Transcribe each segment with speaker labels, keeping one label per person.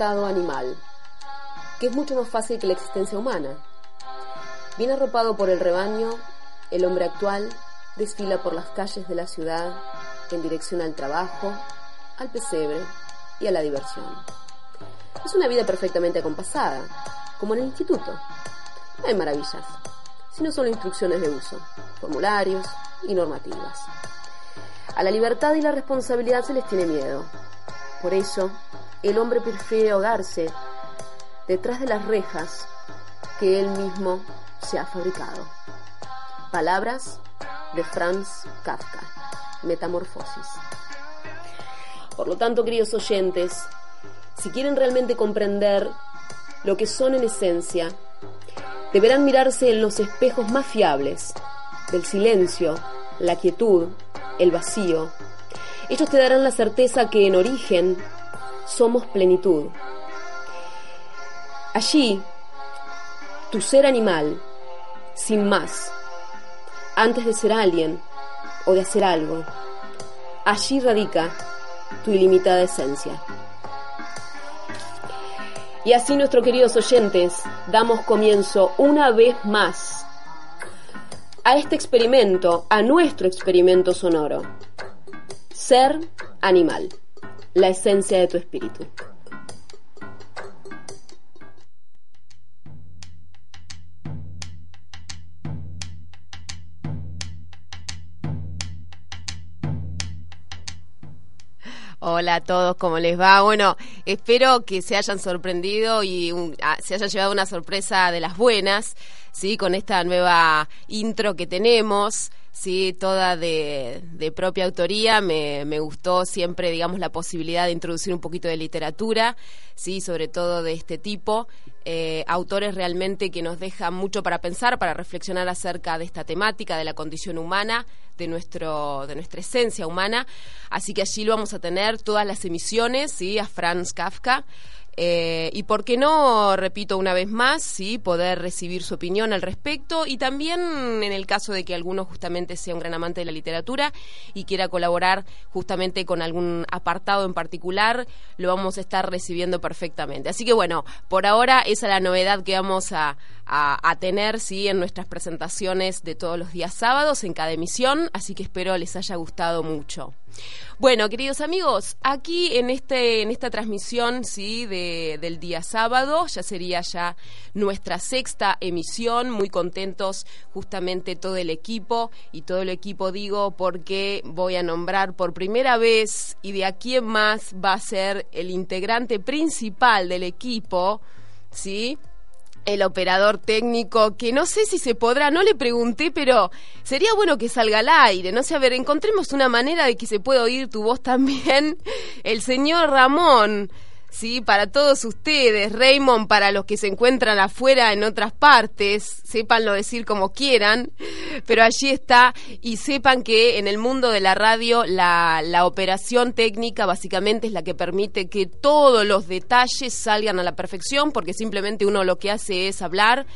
Speaker 1: estado animal, que es mucho más fácil que la existencia humana. Bien arropado por el rebaño, el hombre actual desfila por las calles de la ciudad en dirección al trabajo, al pesebre y a la diversión. Es una vida perfectamente acompasada, como en el instituto. No hay maravillas, sino solo instrucciones de uso, formularios y normativas. A la libertad y la responsabilidad se les tiene miedo. Por eso, el hombre prefiere ahogarse detrás de las rejas que él mismo se ha fabricado. Palabras de Franz Kafka, Metamorfosis. Por lo tanto, queridos oyentes, si quieren realmente comprender lo que son en esencia, deberán mirarse en los espejos más fiables del silencio, la quietud, el vacío. Ellos te darán la certeza que en origen somos plenitud. Allí, tu ser animal, sin más, antes de ser alguien o de hacer algo, allí radica tu ilimitada esencia. Y así, nuestros queridos oyentes, damos comienzo una vez más a este experimento, a nuestro experimento sonoro. Ser animal, la esencia de tu espíritu.
Speaker 2: Hola a todos, ¿cómo les va? Bueno, espero que se hayan sorprendido y se hayan llevado una sorpresa de las buenas, ¿sí? Con esta nueva intro que tenemos. Sí, toda de, propia autoría. Me, me, gustó siempre, digamos, la posibilidad de introducir un poquito de literatura, sí, sobre todo de este tipo. Eh, autores realmente que nos dejan mucho para pensar, para reflexionar acerca de esta temática, de la condición humana, de, nuestro, de nuestra esencia humana. Así que allí lo vamos a tener todas las emisiones, sí, a Franz Kafka. Eh, y por qué no, repito una vez más, sí, poder recibir su opinión al respecto y también en el caso de que alguno justamente sea un gran amante de la literatura y quiera colaborar justamente con algún apartado en particular, lo vamos a estar recibiendo perfectamente. Así que bueno, por ahora esa es la novedad que vamos a, a, tener sí en nuestras presentaciones de todos los días sábados en cada emisión, así que espero les haya gustado mucho. Bueno, queridos amigos, aquí en este en esta transmisión sí de, del día sábado ya sería ya nuestra sexta emisión, muy contentos justamente todo el equipo y todo el equipo digo porque voy a nombrar por primera vez y de aquí en más va a ser el integrante principal del equipo, ¿sí? El operador técnico, que no sé si se podrá, no le pregunté, pero sería bueno que salga al aire, no sé, a ver, encontremos una manera de que se pueda oír tu voz también. El señor Ramón, ¿sí? Para todos ustedes, Raymond, para los que se encuentran afuera en otras partes, sépanlo decir como quieran, pero allí está y sepan que en el mundo de la radio la, la operación técnica básicamente es la que permite que todos los detalles salgan a la perfección, porque simplemente uno lo que hace es hablar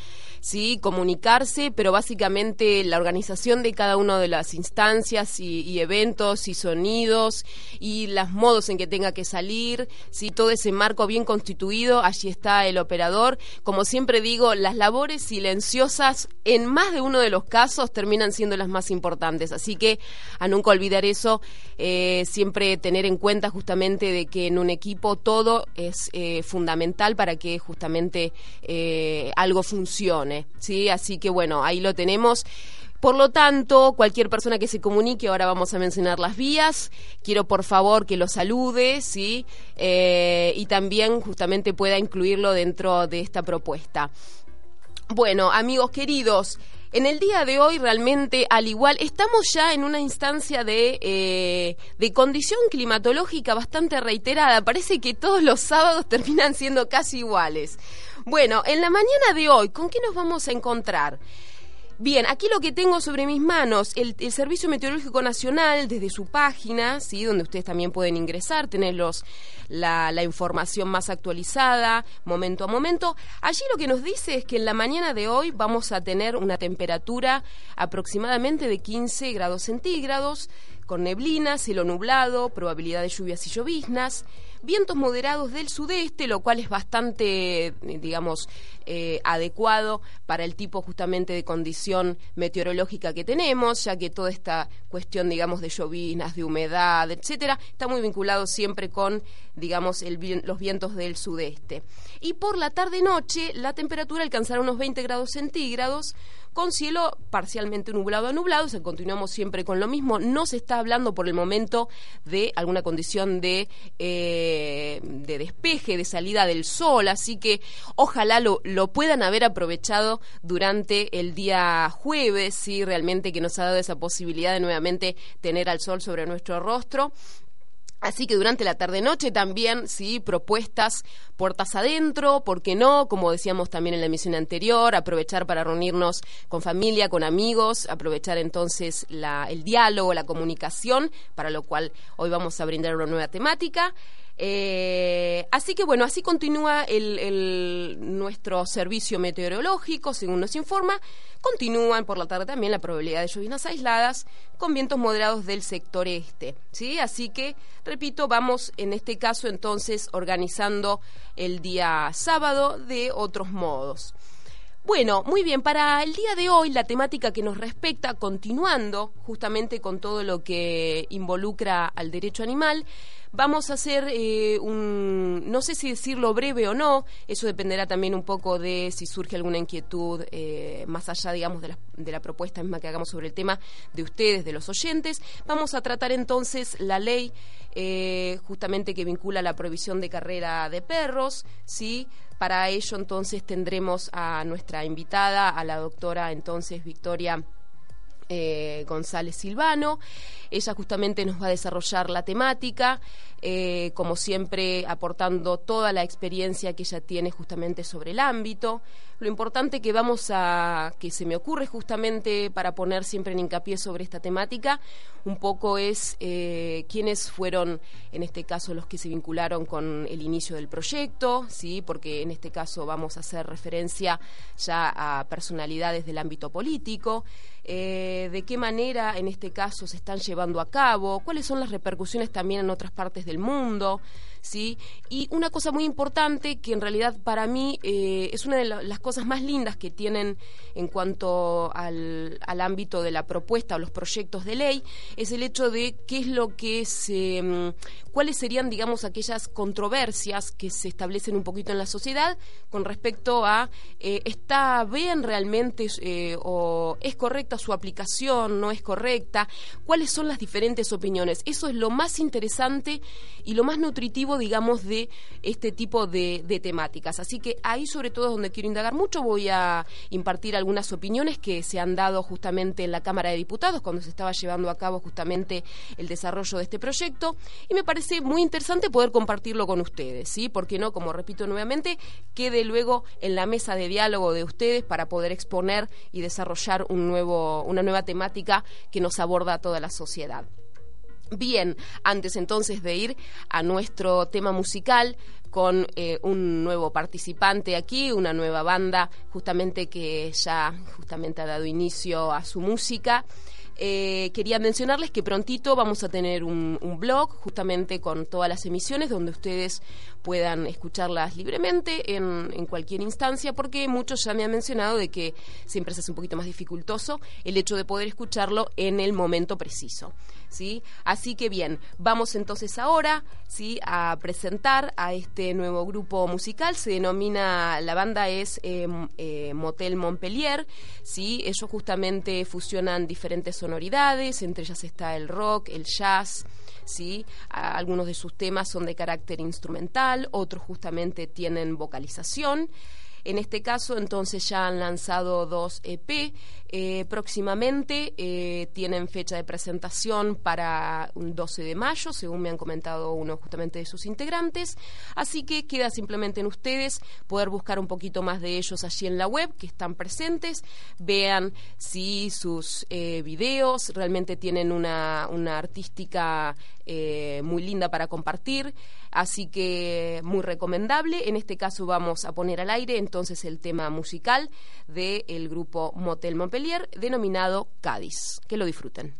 Speaker 2: sí, comunicarse, pero básicamente la organización de cada una de las instancias y, eventos y sonidos y los modos en que tenga que salir, sí, todo ese marco bien constituido, allí está el operador. Como siempre digo, las labores silenciosas en más de uno de los casos terminan siendo las más importantes, así que a nunca olvidar eso, eh, siempre tener en cuenta justamente de que en un equipo todo es eh, fundamental para que justamente eh, algo funcione. ¿Sí? Así que bueno, ahí lo tenemos. Por lo tanto, cualquier persona que se comunique, ahora vamos a mencionar las vías. Quiero por favor que lo salude, ¿sí? Eh, y también justamente pueda incluirlo dentro de esta propuesta. Bueno, amigos queridos, en el día de hoy realmente, al igual, estamos ya en una instancia de, eh, de condición climatológica bastante reiterada. Parece que todos los sábados terminan siendo casi iguales. Bueno, en la mañana de hoy, ¿con qué nos vamos a encontrar? Bien, aquí lo que tengo sobre mis manos, el, Servicio Meteorológico Nacional, desde su página, ¿sí? donde ustedes también pueden ingresar, tener la, la, información más actualizada, momento a momento. Allí lo que nos dice es que en la mañana de hoy vamos a tener una temperatura aproximadamente de 15 grados centígrados, con neblina, cielo nublado, probabilidad de lluvias y lloviznas, vientos moderados del sudeste, lo cual es bastante, digamos, eh, adecuado para el tipo justamente de condición meteorológica que tenemos, ya que toda esta cuestión, digamos, de lloviznas, de humedad, etcétera, está muy vinculado siempre con, digamos, los vientos del sudeste. Y por la tarde-noche, la temperatura alcanzará unos 20 grados centígrados, con cielo parcialmente nublado a nublado, o continuamos siempre con lo mismo. No se está hablando por el momento de alguna condición de, eh, de despeje, de salida del sol, así que ojalá lo, lo puedan haber aprovechado durante el día jueves, sí, realmente que nos ha dado esa posibilidad de nuevamente tener al sol sobre nuestro rostro. Así que durante la tarde-noche también, sí, propuestas puertas adentro, ¿por qué no? Como decíamos también en la emisión anterior, aprovechar para reunirnos con familia, con amigos, aprovechar entonces el diálogo, la comunicación, para lo cual hoy vamos a brindar una nueva temática. Eh, así que bueno, así continúa nuestro servicio meteorológico, según nos informa. Continúan por la tarde también la probabilidad de lluvias aisladas con vientos moderados del sector este. ¿sí? Así que, repito, vamos en este caso entonces organizando el día sábado de otros modos. Bueno, muy bien, para el día de hoy la temática que nos respecta, continuando justamente con todo lo que involucra al derecho animal, Vamos a hacer eh, un, no sé si decirlo breve o no, eso dependerá también un poco de si surge alguna inquietud eh, más allá, digamos, de la, de la propuesta misma que hagamos sobre el tema de ustedes, de los oyentes. Vamos a tratar entonces la ley eh, justamente que vincula la prohibición de carrera de perros, ¿sí? Para ello entonces tendremos a nuestra invitada, a la doctora entonces Victoria González Silvano. Ella justamente nos va a desarrollar la temática, eh, como siempre aportando toda la experiencia que ella tiene justamente sobre el ámbito. Lo importante que vamos a, que se me ocurre justamente para poner siempre en hincapié sobre esta temática, un poco es eh, quiénes fueron, en este caso, los que se vincularon con el inicio del proyecto, sí, porque en este caso vamos a hacer referencia ya a personalidades del ámbito político. Eh, de qué manera en este caso se están llevando a cabo, cuáles son las repercusiones también en otras partes del mundo. ¿Sí? Y una cosa muy importante que en realidad para mí eh, es una de las cosas más lindas que tienen en cuanto al, ámbito de la propuesta o los proyectos de ley es el hecho de qué es lo que se, mm, cuáles serían, digamos, aquellas controversias que se establecen un poquito en la sociedad con respecto a eh, está bien realmente eh, o es correcta su aplicación, no es correcta, cuáles son las diferentes opiniones. Eso es lo más interesante y lo más nutritivo digamos, de este tipo de, temáticas. Así que ahí sobre todo es donde quiero indagar mucho. Voy a impartir algunas opiniones que se han dado justamente en la Cámara de Diputados cuando se estaba llevando a cabo justamente el desarrollo de este proyecto. Y me parece muy interesante poder compartirlo con ustedes, ¿sí? Porque no, como repito nuevamente, quede luego en la mesa de diálogo de ustedes para poder exponer y desarrollar un nuevo, una nueva temática que nos aborda a toda la sociedad. Bien, antes entonces de ir a nuestro tema musical con eh, un nuevo participante aquí, una nueva banda justamente que ya justamente ha dado inicio a su música. Eh, quería mencionarles que prontito vamos a tener un, blog justamente con todas las emisiones donde ustedes puedan escucharlas libremente en, cualquier instancia porque muchos ya me han mencionado de que siempre se hace un poquito más dificultoso el hecho de poder escucharlo en el momento preciso. ¿sí? Así que bien, vamos entonces ahora, ¿sí? A presentar a este nuevo grupo musical, se denomina, la banda es eh, eh, Motel Montpellier, ¿sí? Ellos justamente fusionan diferentes sonoridades, entre ellas está el rock, el jazz, ¿sí? algunos de sus temas son de carácter instrumental, otros justamente tienen vocalización. En este caso, entonces ya han lanzado dos EP. Eh, próximamente eh, tienen fecha de presentación para un 12 de mayo, según me han comentado uno justamente de sus integrantes. Así que queda simplemente en ustedes poder buscar un poquito más de ellos allí en la web, que están presentes. Vean si sus eh, videos realmente tienen una, una artística muy linda para compartir. Así que muy recomendable. En este caso vamos a poner al aire entonces el tema musical del grupo Motel Montpellier denominado Cádiz. Que lo disfruten.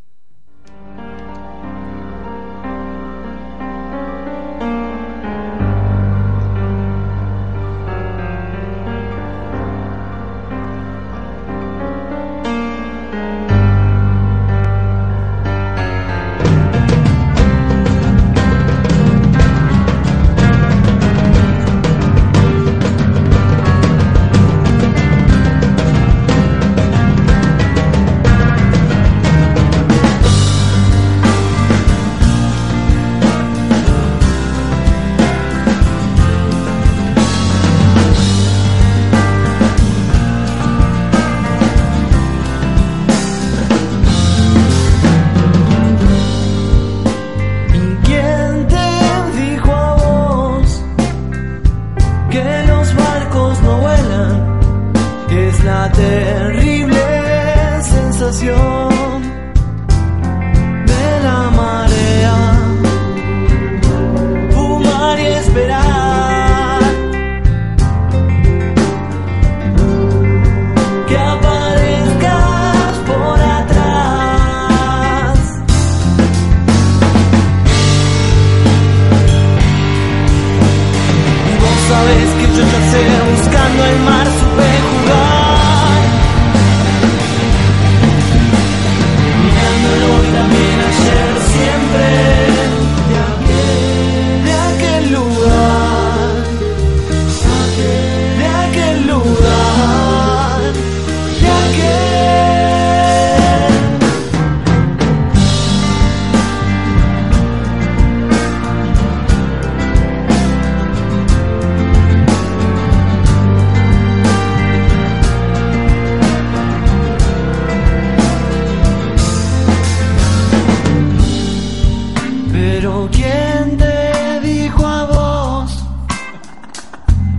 Speaker 3: Pero ¿quién te dijo a vos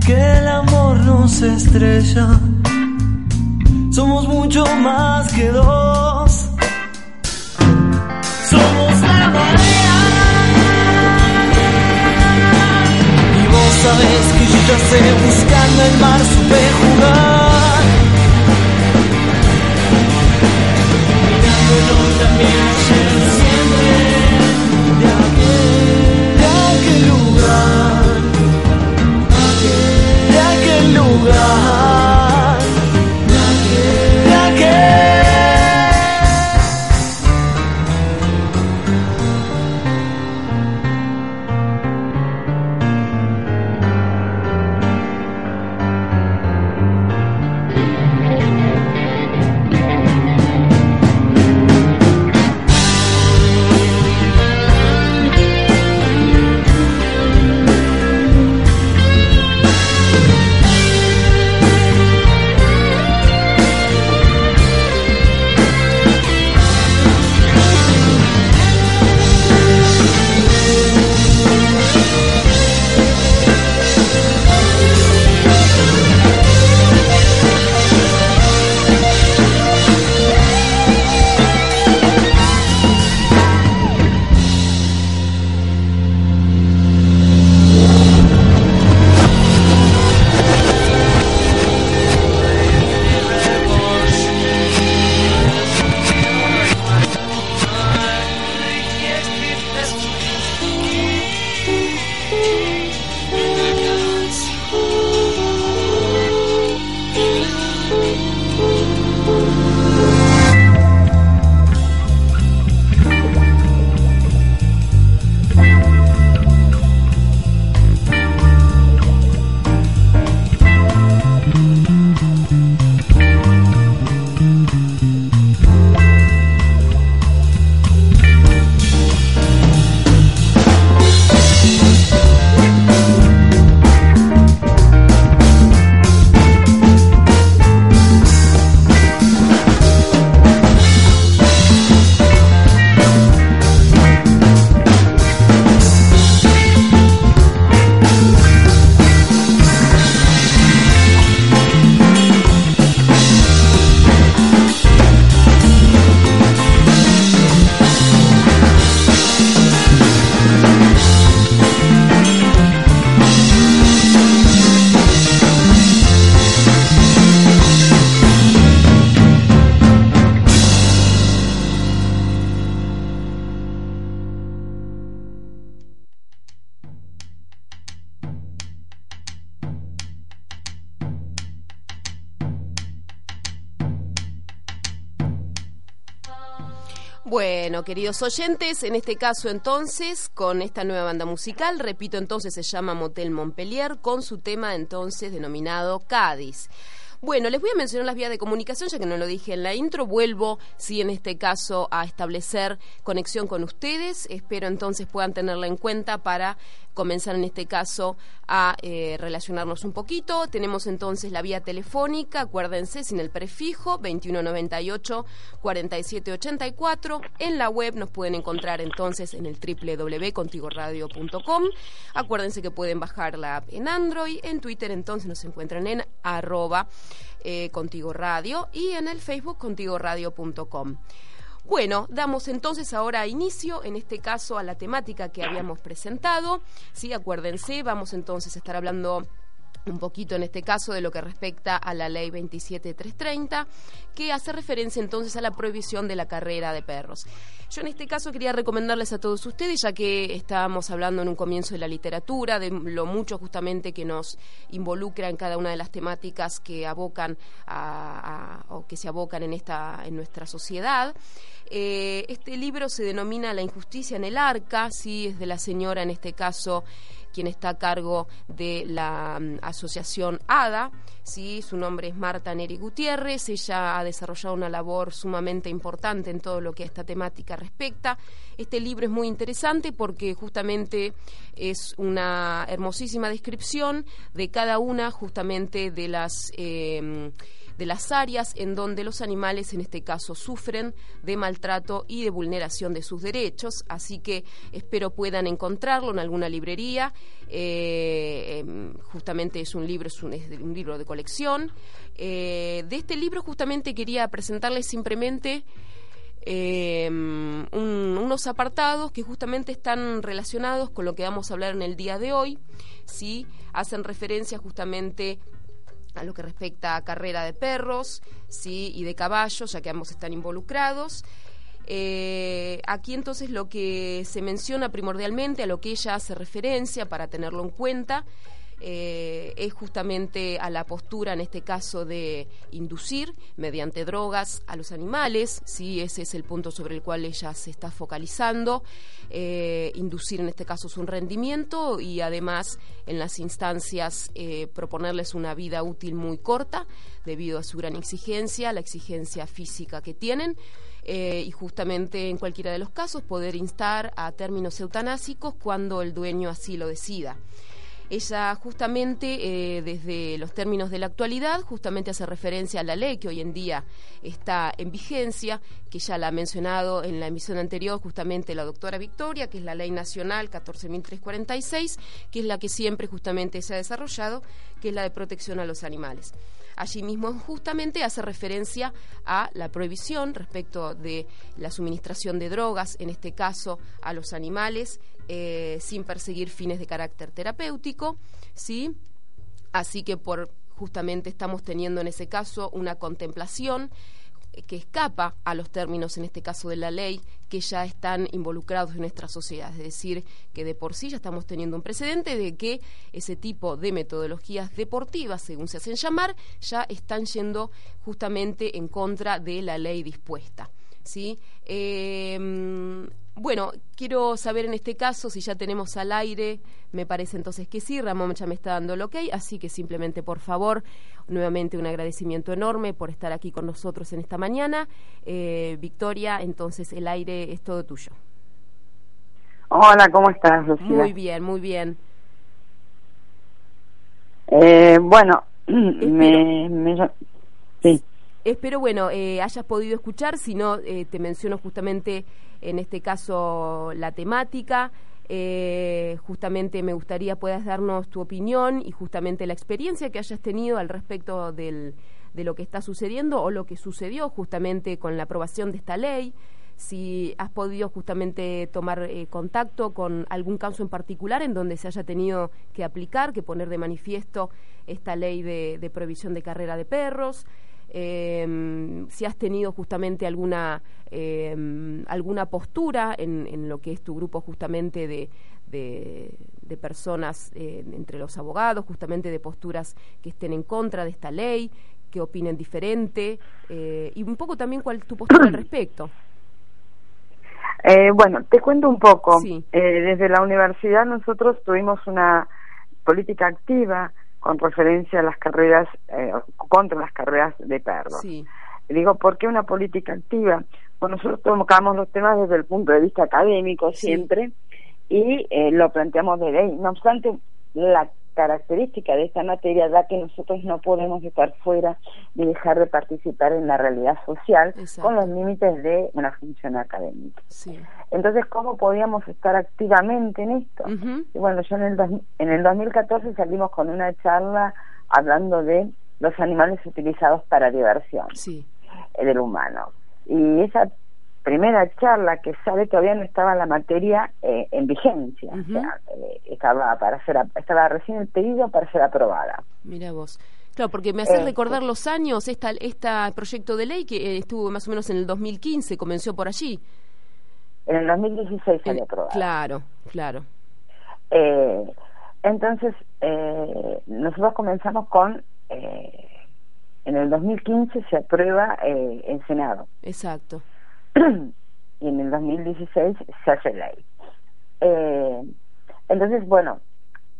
Speaker 3: que el amor no se estrella? Somos mucho más que dos. Somos la marea. Y vos sabés que yo ya sé, buscando el mar supe jugar. Mirándolo también Tuhan
Speaker 2: Bueno, queridos oyentes, en este caso entonces, con esta nueva banda musical, repito entonces, se llama Motel Montpellier, con su tema entonces denominado Cádiz. Bueno, les voy a mencionar las vías de comunicación, ya que no lo dije en la intro. Vuelvo, sí, en este caso, a establecer conexión con ustedes. Espero entonces puedan tenerla en cuenta para comenzar en este caso a eh, relacionarnos un poquito. Tenemos entonces la vía telefónica, acuérdense, sin el prefijo, 2198-4784. En la web nos pueden encontrar entonces en el www.contigoradio.com. Acuérdense que pueden bajar la app en Android. En Twitter entonces nos encuentran en arroba eh, Contigo Radio y en el Facebook contigoradio.com. Bueno, damos entonces ahora inicio, en este caso, a la temática que habíamos presentado. Sí, acuérdense, vamos entonces a estar hablando un poquito en este caso de lo que respecta a la ley 27330, que hace referencia entonces a la prohibición de la carrera de perros. Yo en este caso quería recomendarles a todos ustedes, ya que estábamos hablando en un comienzo de la literatura, de lo mucho justamente que nos involucra en cada una de las temáticas que abocan o que se abocan en esta en nuestra sociedad. Eh, este libro se denomina La injusticia en el arca, sí, es de la señora en este caso quien está a cargo de la mm, asociación ADA. ¿sí? Su nombre es Marta Neri Gutiérrez. Ella ha desarrollado una labor sumamente importante en todo lo que a esta temática respecta. Este libro es muy interesante porque justamente es una hermosísima descripción de cada una justamente de las... Eh, de las áreas en donde los animales, en este caso, sufren de maltrato y de vulneración de sus derechos. Así que espero puedan encontrarlo en alguna librería. Eh, em, justamente es un libro, es un, libro de colección. Eh, de este libro justamente quería presentarles simplemente em, unos apartados que justamente están relacionados con lo que vamos a hablar en el día de hoy, ¿sí? hacen referencia justamente a lo que respecta a carrera de perros sí y de caballos, ya que ambos están involucrados. Eh, aquí entonces lo que se menciona primordialmente, a lo que ella hace referencia para tenerlo en cuenta, eh, es justamente a la postura, en este caso, de inducir mediante drogas a los animales, ¿sí? ese es el punto sobre el cual ella se está focalizando, eh, inducir en este caso su rendimiento y además en las instancias eh, proponerles una vida útil muy corta debido a su gran exigencia, la exigencia física que tienen. y justamente en cualquiera de los casos poder instar a términos eutanásicos cuando el dueño así lo decida. Ella justamente, eh, desde los términos de la actualidad, justamente hace referencia a la ley que hoy en día está en vigencia, que ya la ha mencionado en la emisión anterior justamente la doctora Victoria, que es la ley nacional 14.346, que es la que siempre justamente se ha desarrollado, que es la de protección a los animales. Allí mismo justamente hace referencia a la prohibición respecto de la suministración de drogas, en este caso a los animales, eh, sin perseguir fines de carácter terapéutico, ¿sí? Así que por justamente estamos teniendo en ese caso una contemplación que escapa a los términos, en este caso de la ley, que ya están involucrados en nuestra sociedad. Es decir, que de por sí ya estamos teniendo un precedente de que ese tipo de metodologías deportivas, según se hacen llamar, ya están yendo justamente en contra de la ley dispuesta. ¿Sí? Eh, bueno, quiero saber en este caso si ya tenemos al aire, me parece entonces que sí, Ramón ya me está dando el ok, así que simplemente por favor, nuevamente un agradecimiento enorme por estar aquí con nosotros en esta mañana. Eh, Victoria, entonces el aire es todo tuyo.
Speaker 4: Hola, ¿cómo estás, Lucía?
Speaker 2: Muy bien, muy bien.
Speaker 4: Eh, bueno, me,
Speaker 2: sí. Espero, bueno, eh, hayas podido escuchar, si no, eh, te menciono justamente en este caso la temática. Eh, justamente me gustaría puedas darnos tu opinión y justamente la experiencia que hayas tenido al respecto del, de lo que está sucediendo o lo que sucedió justamente con la aprobación de esta ley. Si has podido justamente tomar eh, contacto con algún caso en particular en donde se haya tenido que aplicar, que poner de manifiesto esta ley de, de prohibición de carrera de perros eh, si has tenido justamente alguna, em, alguna postura en, en, lo que es tu grupo justamente de, de, personas eh, entre los abogados, justamente de posturas que estén en contra de esta ley, que opinen diferente, eh, y un poco también cuál es tu postura al respecto.
Speaker 4: Eh, bueno, te cuento un poco. desde la universidad nosotros tuvimos una política activa con referencia a las carreras, eh, contra las carreras de perros.
Speaker 2: Sí.
Speaker 4: Digo, ¿por qué una política activa? Bueno, nosotros tocamos los temas desde el punto de vista académico siempre y eh, lo planteamos de ley. No obstante, la característica de esta materia da que nosotros no podemos estar fuera ni dejar de participar en la realidad social
Speaker 2: Exacto.
Speaker 4: con los límites de una función académica.
Speaker 2: Sí.
Speaker 4: Entonces, ¿cómo podíamos estar activamente en esto? Y bueno, yo en el, dos- en el 2014 salimos con una charla hablando de los animales utilizados para diversión
Speaker 2: Sí.
Speaker 4: eh, del humano. Y esa primera charla que sabe todavía no estaba la materia eh, en vigencia, o sea, eh, estaba para ser estaba recién el pedido para ser aprobada.
Speaker 2: Mira vos. Claro, porque me haces
Speaker 4: Eh,
Speaker 2: recordar los años, esta, esta proyecto de ley que eh, estuvo más o menos en el 2015, comenzó por allí.
Speaker 4: En el 2016
Speaker 2: Eh,
Speaker 4: salió aprobada.
Speaker 2: claro, claro.
Speaker 4: Eh, entonces, eh, nosotros comenzamos con, eh, en el 2015 se aprueba eh, en Senado
Speaker 2: Exacto.
Speaker 4: y en el 2016 se hace ley. Eh, entonces, bueno,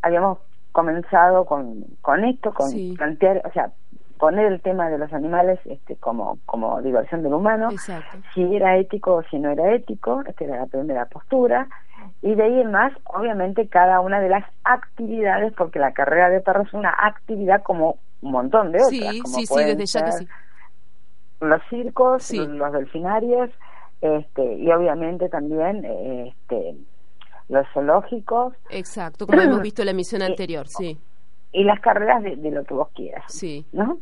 Speaker 4: habíamos comenzado con, con esto, con
Speaker 2: Sí.
Speaker 4: plantear, o sea, poner el tema de los animales este, como, como diversión del humano,
Speaker 2: Exacto.
Speaker 4: si era ético o si no era ético, esta era la primera postura, y de ahí en más, obviamente, cada una de las actividades, porque la carrera de perros es una actividad como un montón de otras.
Speaker 2: Sí,
Speaker 4: como
Speaker 2: sí, desde ya que sí.
Speaker 4: Los circos,
Speaker 2: Sí.
Speaker 4: los delfinarios, este, y obviamente también eh, este, los zoológicos
Speaker 2: Exacto, como hemos visto en la emisión anterior, sí.
Speaker 4: y las carreras de, de lo que vos quieras,
Speaker 2: Sí,
Speaker 4: ¿no?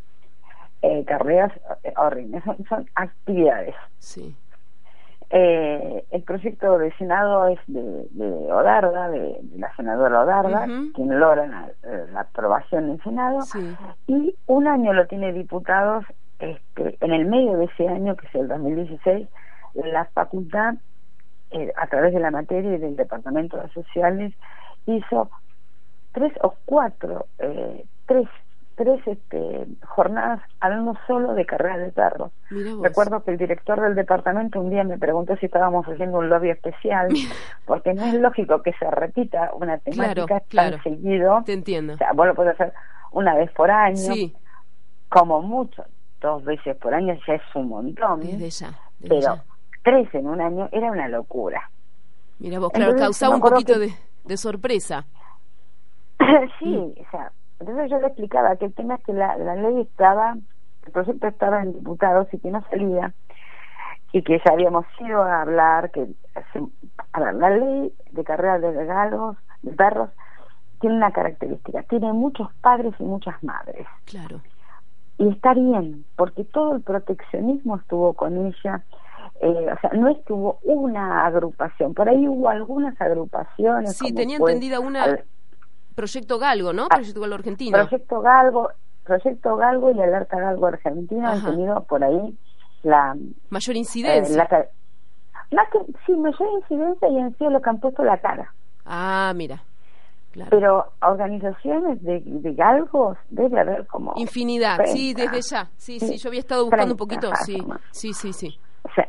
Speaker 4: Eh, carreras eh, horribles, son, son actividades.
Speaker 2: sí.
Speaker 4: Eh, el proyecto de Senado es de, de Odarda, de, de la senadora Odarda, quien logra la, la aprobación en Senado,
Speaker 2: Sí.
Speaker 4: y un año lo tiene diputados, este, en el medio de ese año, que es el 2016, la facultad, eh, a través de la materia y del Departamento de Sociales, hizo tres o cuatro, eh, tres, tres este, jornadas hablando solo de carreras de perros. Recuerdo que el director del departamento un día me preguntó si estábamos haciendo un lobby especial, porque no es lógico que se repita una temática
Speaker 2: Claro, claro.
Speaker 4: tan seguido.
Speaker 2: Te entiendo.
Speaker 4: O sea, vos lo podés hacer una vez por año,
Speaker 2: Sí,
Speaker 4: como mucho, dos veces por año ya es un montón,
Speaker 2: desde ya. desde
Speaker 4: pero
Speaker 2: ya.
Speaker 4: Tres en un año era una locura.
Speaker 2: Mira vos, claro,
Speaker 4: Entonces,
Speaker 2: causaba un poquito
Speaker 4: que-
Speaker 2: de, de sorpresa.
Speaker 4: sí, o sea, entonces yo le explicaba que el tema es que la, la ley estaba, el proyecto estaba en diputados y que no salía, y que ya habíamos ido a hablar, que, a ver, la ley de carrera de galgos, de perros, tiene una característica, tiene muchos padres y muchas madres.
Speaker 2: Claro.
Speaker 4: y está bien, porque todo el proteccionismo estuvo con ella, eh, o sea, no es que hubo una agrupación, por ahí hubo algunas agrupaciones.
Speaker 2: Sí, tenía
Speaker 4: fue
Speaker 2: entendida una
Speaker 4: al-
Speaker 2: Proyecto Galgo, ¿no?
Speaker 4: Ah,
Speaker 2: Proyecto Galgo argentino.
Speaker 4: Proyecto Galgo, Proyecto Galgo y Alerta Galgo Argentina han
Speaker 2: Ajá.
Speaker 4: tenido por ahí la...
Speaker 2: Mayor
Speaker 4: eh,
Speaker 2: incidencia.
Speaker 4: la ca- más que, sí, mayor incidencia y han sido lo que han puesto la cara.
Speaker 2: Ah, mira. Claro.
Speaker 4: Pero organizaciones de, de galgos debe haber como...
Speaker 2: Infinidad, sí,
Speaker 4: 30.
Speaker 2: desde ya. Sí, sí,
Speaker 4: Sí,
Speaker 2: yo había estado buscando un
Speaker 4: 30
Speaker 2: poquito. Sí, sí, sí, sí.
Speaker 4: O sea,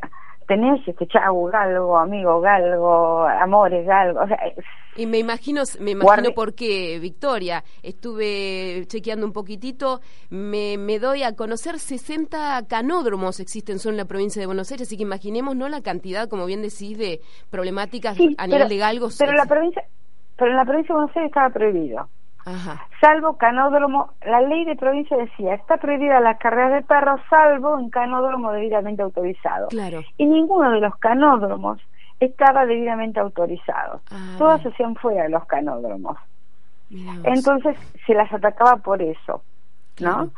Speaker 4: tenés este chau galgo, amigo galgo, amores galgo, o sea,
Speaker 2: Y me imagino, me imagino
Speaker 4: Guarde-
Speaker 2: por qué, Victoria. Estuve chequeando un poquitito, me, me doy a conocer 60 canódromos existen solo en la provincia de Buenos Aires, así que imaginemos no la cantidad, como bien decís, de problemáticas
Speaker 4: sí,
Speaker 2: a
Speaker 4: pero-
Speaker 2: nivel de galgos.
Speaker 4: Pero la provincia, pero en la provincia de Buenos Aires estaba prohibido.
Speaker 2: Ajá,
Speaker 4: Salvo canódromo, la ley de provincia decía, está prohibida las carreras de perros salvo en canódromo debidamente autorizado.
Speaker 2: claro.
Speaker 4: Y ninguno de los canódromos estaba debidamente autorizado.
Speaker 2: Ah,
Speaker 4: Todas se hacían fuera de los canódromos. Entonces se las atacaba por eso,
Speaker 2: Claro.
Speaker 4: ¿no?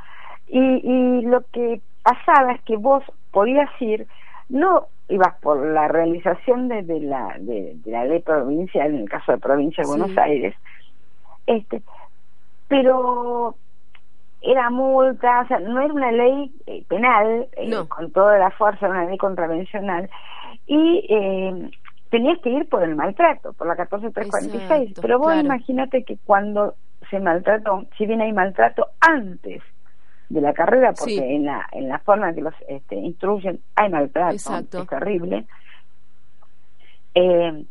Speaker 4: Y, y lo que pasaba es que vos podías ir, no ibas por la realización de, de la, de, de la ley provincial, en el caso de provincia de
Speaker 2: Sí.
Speaker 4: Buenos Aires, este, pero era multa, o sea, no era una ley eh, penal, eh,
Speaker 2: No.
Speaker 4: con toda la fuerza, era una ley contravencional, y eh, tenías que ir por el maltrato, por la 14346,
Speaker 2: Exacto,
Speaker 4: pero vos
Speaker 2: claro.
Speaker 4: imagínate que cuando se maltrató, si bien hay maltrato antes de la carrera, porque
Speaker 2: Sí.
Speaker 4: en la en la forma que los este, instruyen hay maltrato,
Speaker 2: Exacto.
Speaker 4: es terrible, eh,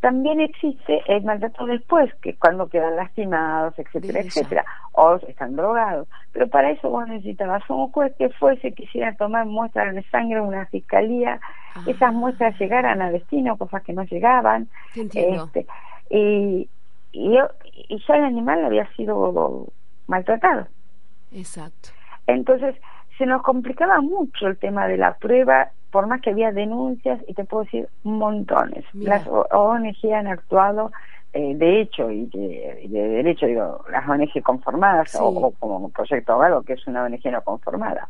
Speaker 4: también existe el maltrato después, que cuando quedan lastimados, etcétera, etcétera, o están drogados. Pero para eso vos necesitabas un juez que fuese, quisiera tomar muestras de sangre, una fiscalía,
Speaker 2: Ah.
Speaker 4: esas muestras llegaran a destino, cosas que no llegaban. Este, y, y, y ya el animal había sido maltratado.
Speaker 2: Exacto.
Speaker 4: Entonces, se nos complicaba mucho el tema de la prueba, por más que había denuncias, y te puedo decir montones.
Speaker 2: Mira.
Speaker 4: Las ONG han actuado eh, de hecho y de, de derecho, digo, las ONG conformadas
Speaker 2: Sí.
Speaker 4: o, o como Proyecto Gago, que es una ONG no conformada,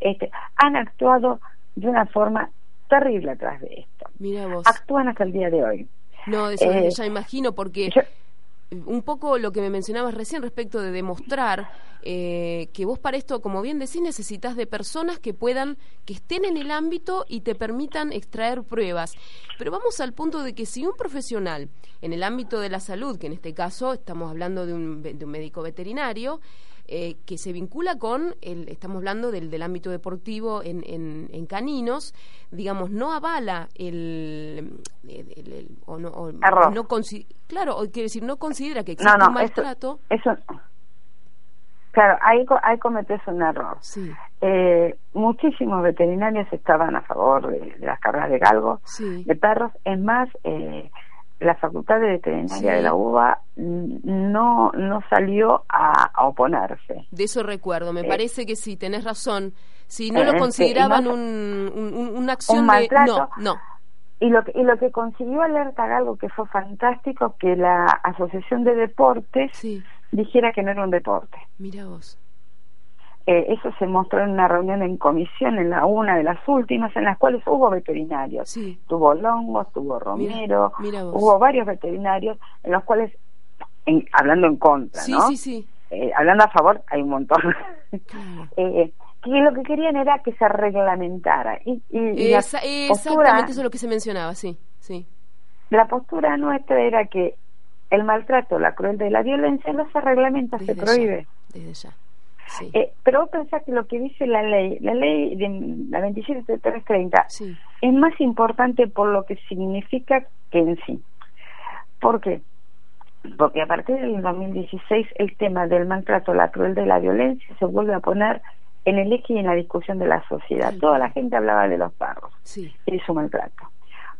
Speaker 4: este, han actuado de una forma terrible atrás de esto.
Speaker 2: Mira vos.
Speaker 4: Actúan hasta el día de hoy.
Speaker 2: No, eso
Speaker 4: Eh,
Speaker 2: ya imagino, porque
Speaker 4: Yo-
Speaker 2: un poco lo que me mencionabas recién respecto de demostrar eh, que vos para esto, como bien decís, necesitas de personas que puedan, que estén en el ámbito y te permitan extraer pruebas. Pero vamos al punto de que si un profesional en el ámbito de la salud, que en este caso estamos hablando de un, de un médico veterinario, eh, que se vincula con, el, estamos hablando del, del ámbito deportivo en, en, en caninos, digamos, no avala el, el- el- el- o no, o
Speaker 4: Error.
Speaker 2: no claro, quiere decir, no considera que existe
Speaker 4: no,
Speaker 2: un maltrato.
Speaker 4: eso, claro, ahí, ahí cometes un error.
Speaker 2: Sí,
Speaker 4: Eh, muchísimos veterinarios estaban a favor de, de las carreras de galgo,
Speaker 2: sí,
Speaker 4: de perros. Es más, eh, la Facultad de Veterinaria
Speaker 2: Sí.
Speaker 4: de la UBA no, no salió a, a oponerse.
Speaker 2: de eso recuerdo. Me
Speaker 4: Eh,
Speaker 2: parece que sí, tenés razón. Si no
Speaker 4: eh,
Speaker 2: lo
Speaker 4: este,
Speaker 2: consideraban
Speaker 4: no-
Speaker 2: un, un- un- una acción
Speaker 4: un
Speaker 2: de... No, no.
Speaker 4: Y lo, que- y lo que consiguió Alerta Galgo, que fue fantástico, que la Asociación de Deportes
Speaker 2: Sí,
Speaker 4: dijera que no era un deporte.
Speaker 2: mira vos.
Speaker 4: Eh, eso se mostró en una reunión en comisión, en la una de las últimas, en las cuales hubo veterinarios.
Speaker 2: Sí,
Speaker 4: Tuvo Longos, tuvo Romero,
Speaker 2: mira
Speaker 4: hubo varios veterinarios en los cuales, en- hablando en contra,
Speaker 2: sí,
Speaker 4: ¿no?
Speaker 2: sí, sí.
Speaker 4: Eh, hablando a favor, hay un montón.
Speaker 2: Claro.
Speaker 4: eh, que lo que querían era que se reglamentara. Y, y-
Speaker 2: Esa-
Speaker 4: postura-
Speaker 2: exactamente eso es lo que se mencionaba, sí, sí.
Speaker 4: La postura nuestra era que el maltrato, la crueldad y la violencia no se reglamenta, se prohíbe.
Speaker 2: ya, desde ya. Sí,
Speaker 4: Eh, pero vos pensás que lo que dice la ley, la ley de la 27330,
Speaker 2: sí,
Speaker 4: es más importante por lo que significa que en sí. ¿Por qué? Porque a partir del 2016 el tema del maltrato, la crueldad y la violencia se vuelve a poner en el eje y en la discusión de la sociedad. Toda la gente hablaba de los perros
Speaker 2: sí,
Speaker 4: y de su maltrato.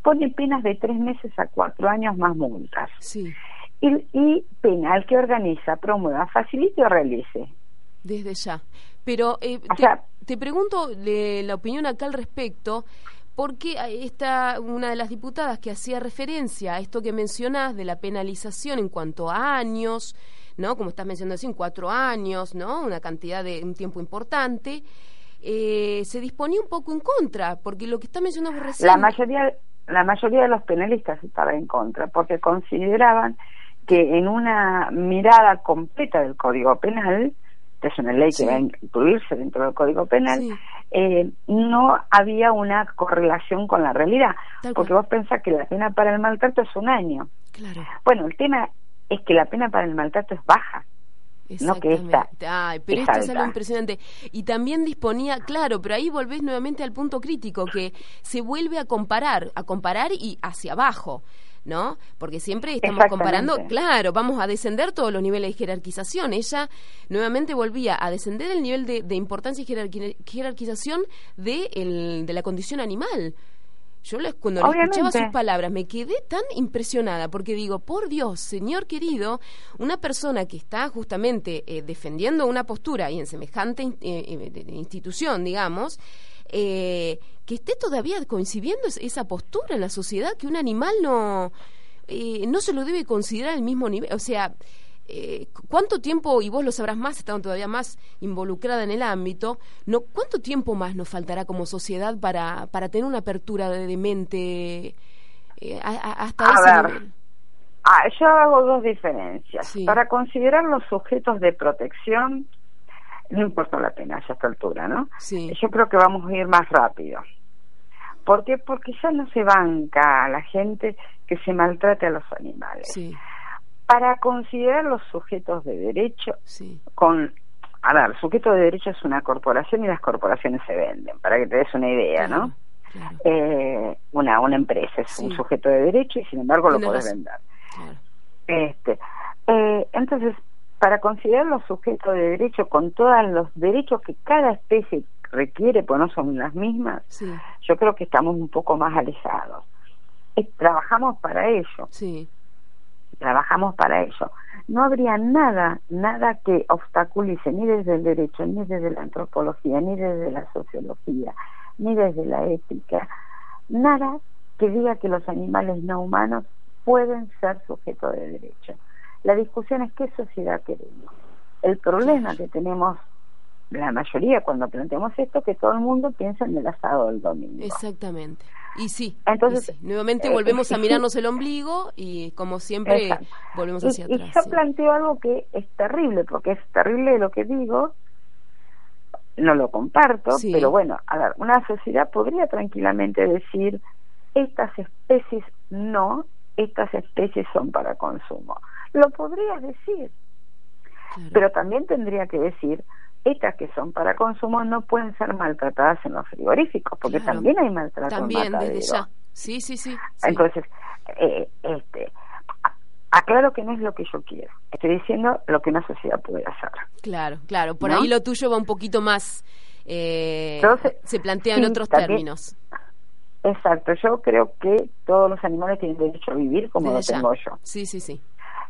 Speaker 4: Pone penas de tres meses a cuatro años más multas.
Speaker 2: sí.
Speaker 4: Y, y pena al que organiza, promueva, facilite o realice.
Speaker 2: Desde ya. Pero eh, te pregunto le- la opinión acá al respecto, porque esta una de las diputadas que hacía referencia a esto que mencionás de la penalización en cuanto a años, ¿no? Como estás mencionando así, en cuatro años, ¿no? Una cantidad de un tiempo importante. eh, se disponía un poco en contra, porque lo que está mencionando recién.
Speaker 4: La mayoría, la mayoría de los penalistas estaba en contra, porque consideraban que en una mirada completa del Código Penal, que es una ley
Speaker 2: Sí.
Speaker 4: que va a incluirse dentro del Código Penal,
Speaker 2: Sí.
Speaker 4: eh, no había una correlación con la realidad,
Speaker 2: Tal
Speaker 4: porque
Speaker 2: cual.
Speaker 4: vos pensás que la pena para el maltrato es un año.
Speaker 2: Claro.
Speaker 4: Bueno, el tema es que la pena para el maltrato es baja. No que esta.
Speaker 2: Ay, pero
Speaker 4: es
Speaker 2: esto es algo impresionante. Y también disponía, claro, pero ahí volvés nuevamente al punto crítico, que se vuelve a comparar, a comparar y hacia abajo. ¿No? Porque siempre estamos comparando, claro, vamos a descender todos los niveles de jerarquización. Ella nuevamente volvía a descender el nivel de, de importancia y jerarqui- jerarquización de, el- de la condición animal. Yo les, cuando le escuchaba sus palabras me quedé tan impresionada porque digo, por Dios, señor querido, una persona que está justamente eh, defendiendo una postura y en semejante eh, eh, institución, digamos, eh, que esté todavía coincidiendo es- esa postura en la sociedad que un animal no eh, no se lo debe considerar al mismo nivel, o sea, eh, ¿cuánto tiempo, y vos lo sabrás más, estando todavía más involucrada en el ámbito, no cuánto tiempo más nos faltará como sociedad para, para tener una apertura de, de mente eh, a- a- hasta
Speaker 4: A
Speaker 2: ese
Speaker 4: ver.
Speaker 2: nivel?
Speaker 4: Ah, yo hago dos diferencias.
Speaker 2: Sí.
Speaker 4: Para considerar los sujetos de protección, no importa la pena a esta altura, ¿no?
Speaker 2: Sí,
Speaker 4: Yo creo que vamos a ir más rápido. ¿Por qué? Porque ya no se banca a la gente que se maltrate a los animales.
Speaker 2: sí,
Speaker 4: Para considerar los sujetos de derecho,
Speaker 2: sí,
Speaker 4: con... A ver, sujeto de derecho es una corporación y las corporaciones se venden, para que te des una idea,
Speaker 2: claro,
Speaker 4: ¿no? eh, una, una empresa, es un sujeto de derecho y sin embargo lo puedes vender. Este, eh, entonces, para considerarlo sujeto de derecho con todos los derechos que cada especie requiere, pues no son las mismas, yo creo que estamos un poco más alejados. trabajamos para ello.
Speaker 2: Sí.
Speaker 4: Trabajamos para ello. No habría nada, nada que obstaculice ni desde el derecho, ni desde la antropología, ni desde la sociología, ni desde la ética, nada que diga que los animales no humanos pueden ser sujetos de derecho. La discusión es qué sociedad queremos. El problema que tenemos la mayoría cuando planteamos esto que todo el mundo piensa en el asado del domingo.
Speaker 2: Exactamente. Y sí, entonces nuevamente eh, volvemos a mirarnos el ombligo y como siempre volvemos hacia atrás.
Speaker 4: Y yo planteo algo que es terrible, porque es terrible lo que digo, no lo comparto, pero bueno, a ver, una sociedad podría tranquilamente decir, estas especies no, estas especies son para consumo. Lo podría decir, pero también tendría que decir, estas que son para consumo no pueden ser maltratadas en los frigoríficos, porque también hay maltrato
Speaker 2: También, desde ya. Sí, sí, sí.
Speaker 4: Entonces, eh, este, aclaro que no es lo que yo quiero. Estoy diciendo lo que una sociedad puede hacer.
Speaker 2: Claro, claro. Por ahí lo tuyo va un poquito más. Eh, se plantean otros términos.
Speaker 4: Exacto. Yo creo que todos los animales tienen derecho a vivir como lo tengo yo.
Speaker 2: Sí, sí, sí.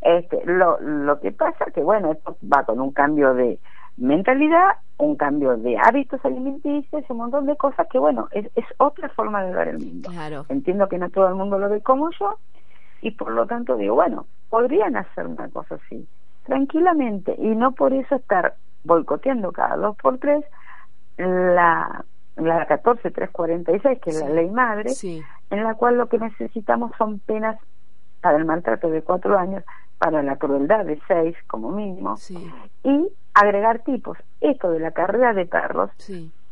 Speaker 4: Este, lo, lo que pasa que, bueno, esto va con un cambio de mentalidad, un cambio de hábitos alimenticios, un montón de cosas que, bueno, es, es otra forma de ver el mundo.
Speaker 2: Claro.
Speaker 4: Entiendo que no todo el mundo lo ve como yo y por lo tanto digo, bueno, podrían hacer una cosa así, tranquilamente, y no por eso estar boicoteando cada dos por tres la, la 14346, que es la ley madre, en la cual lo que necesitamos son penas para el maltrato de cuatro años, para la crueldad de seis como mínimo, y agregar tipos. Esto de la carrera de perros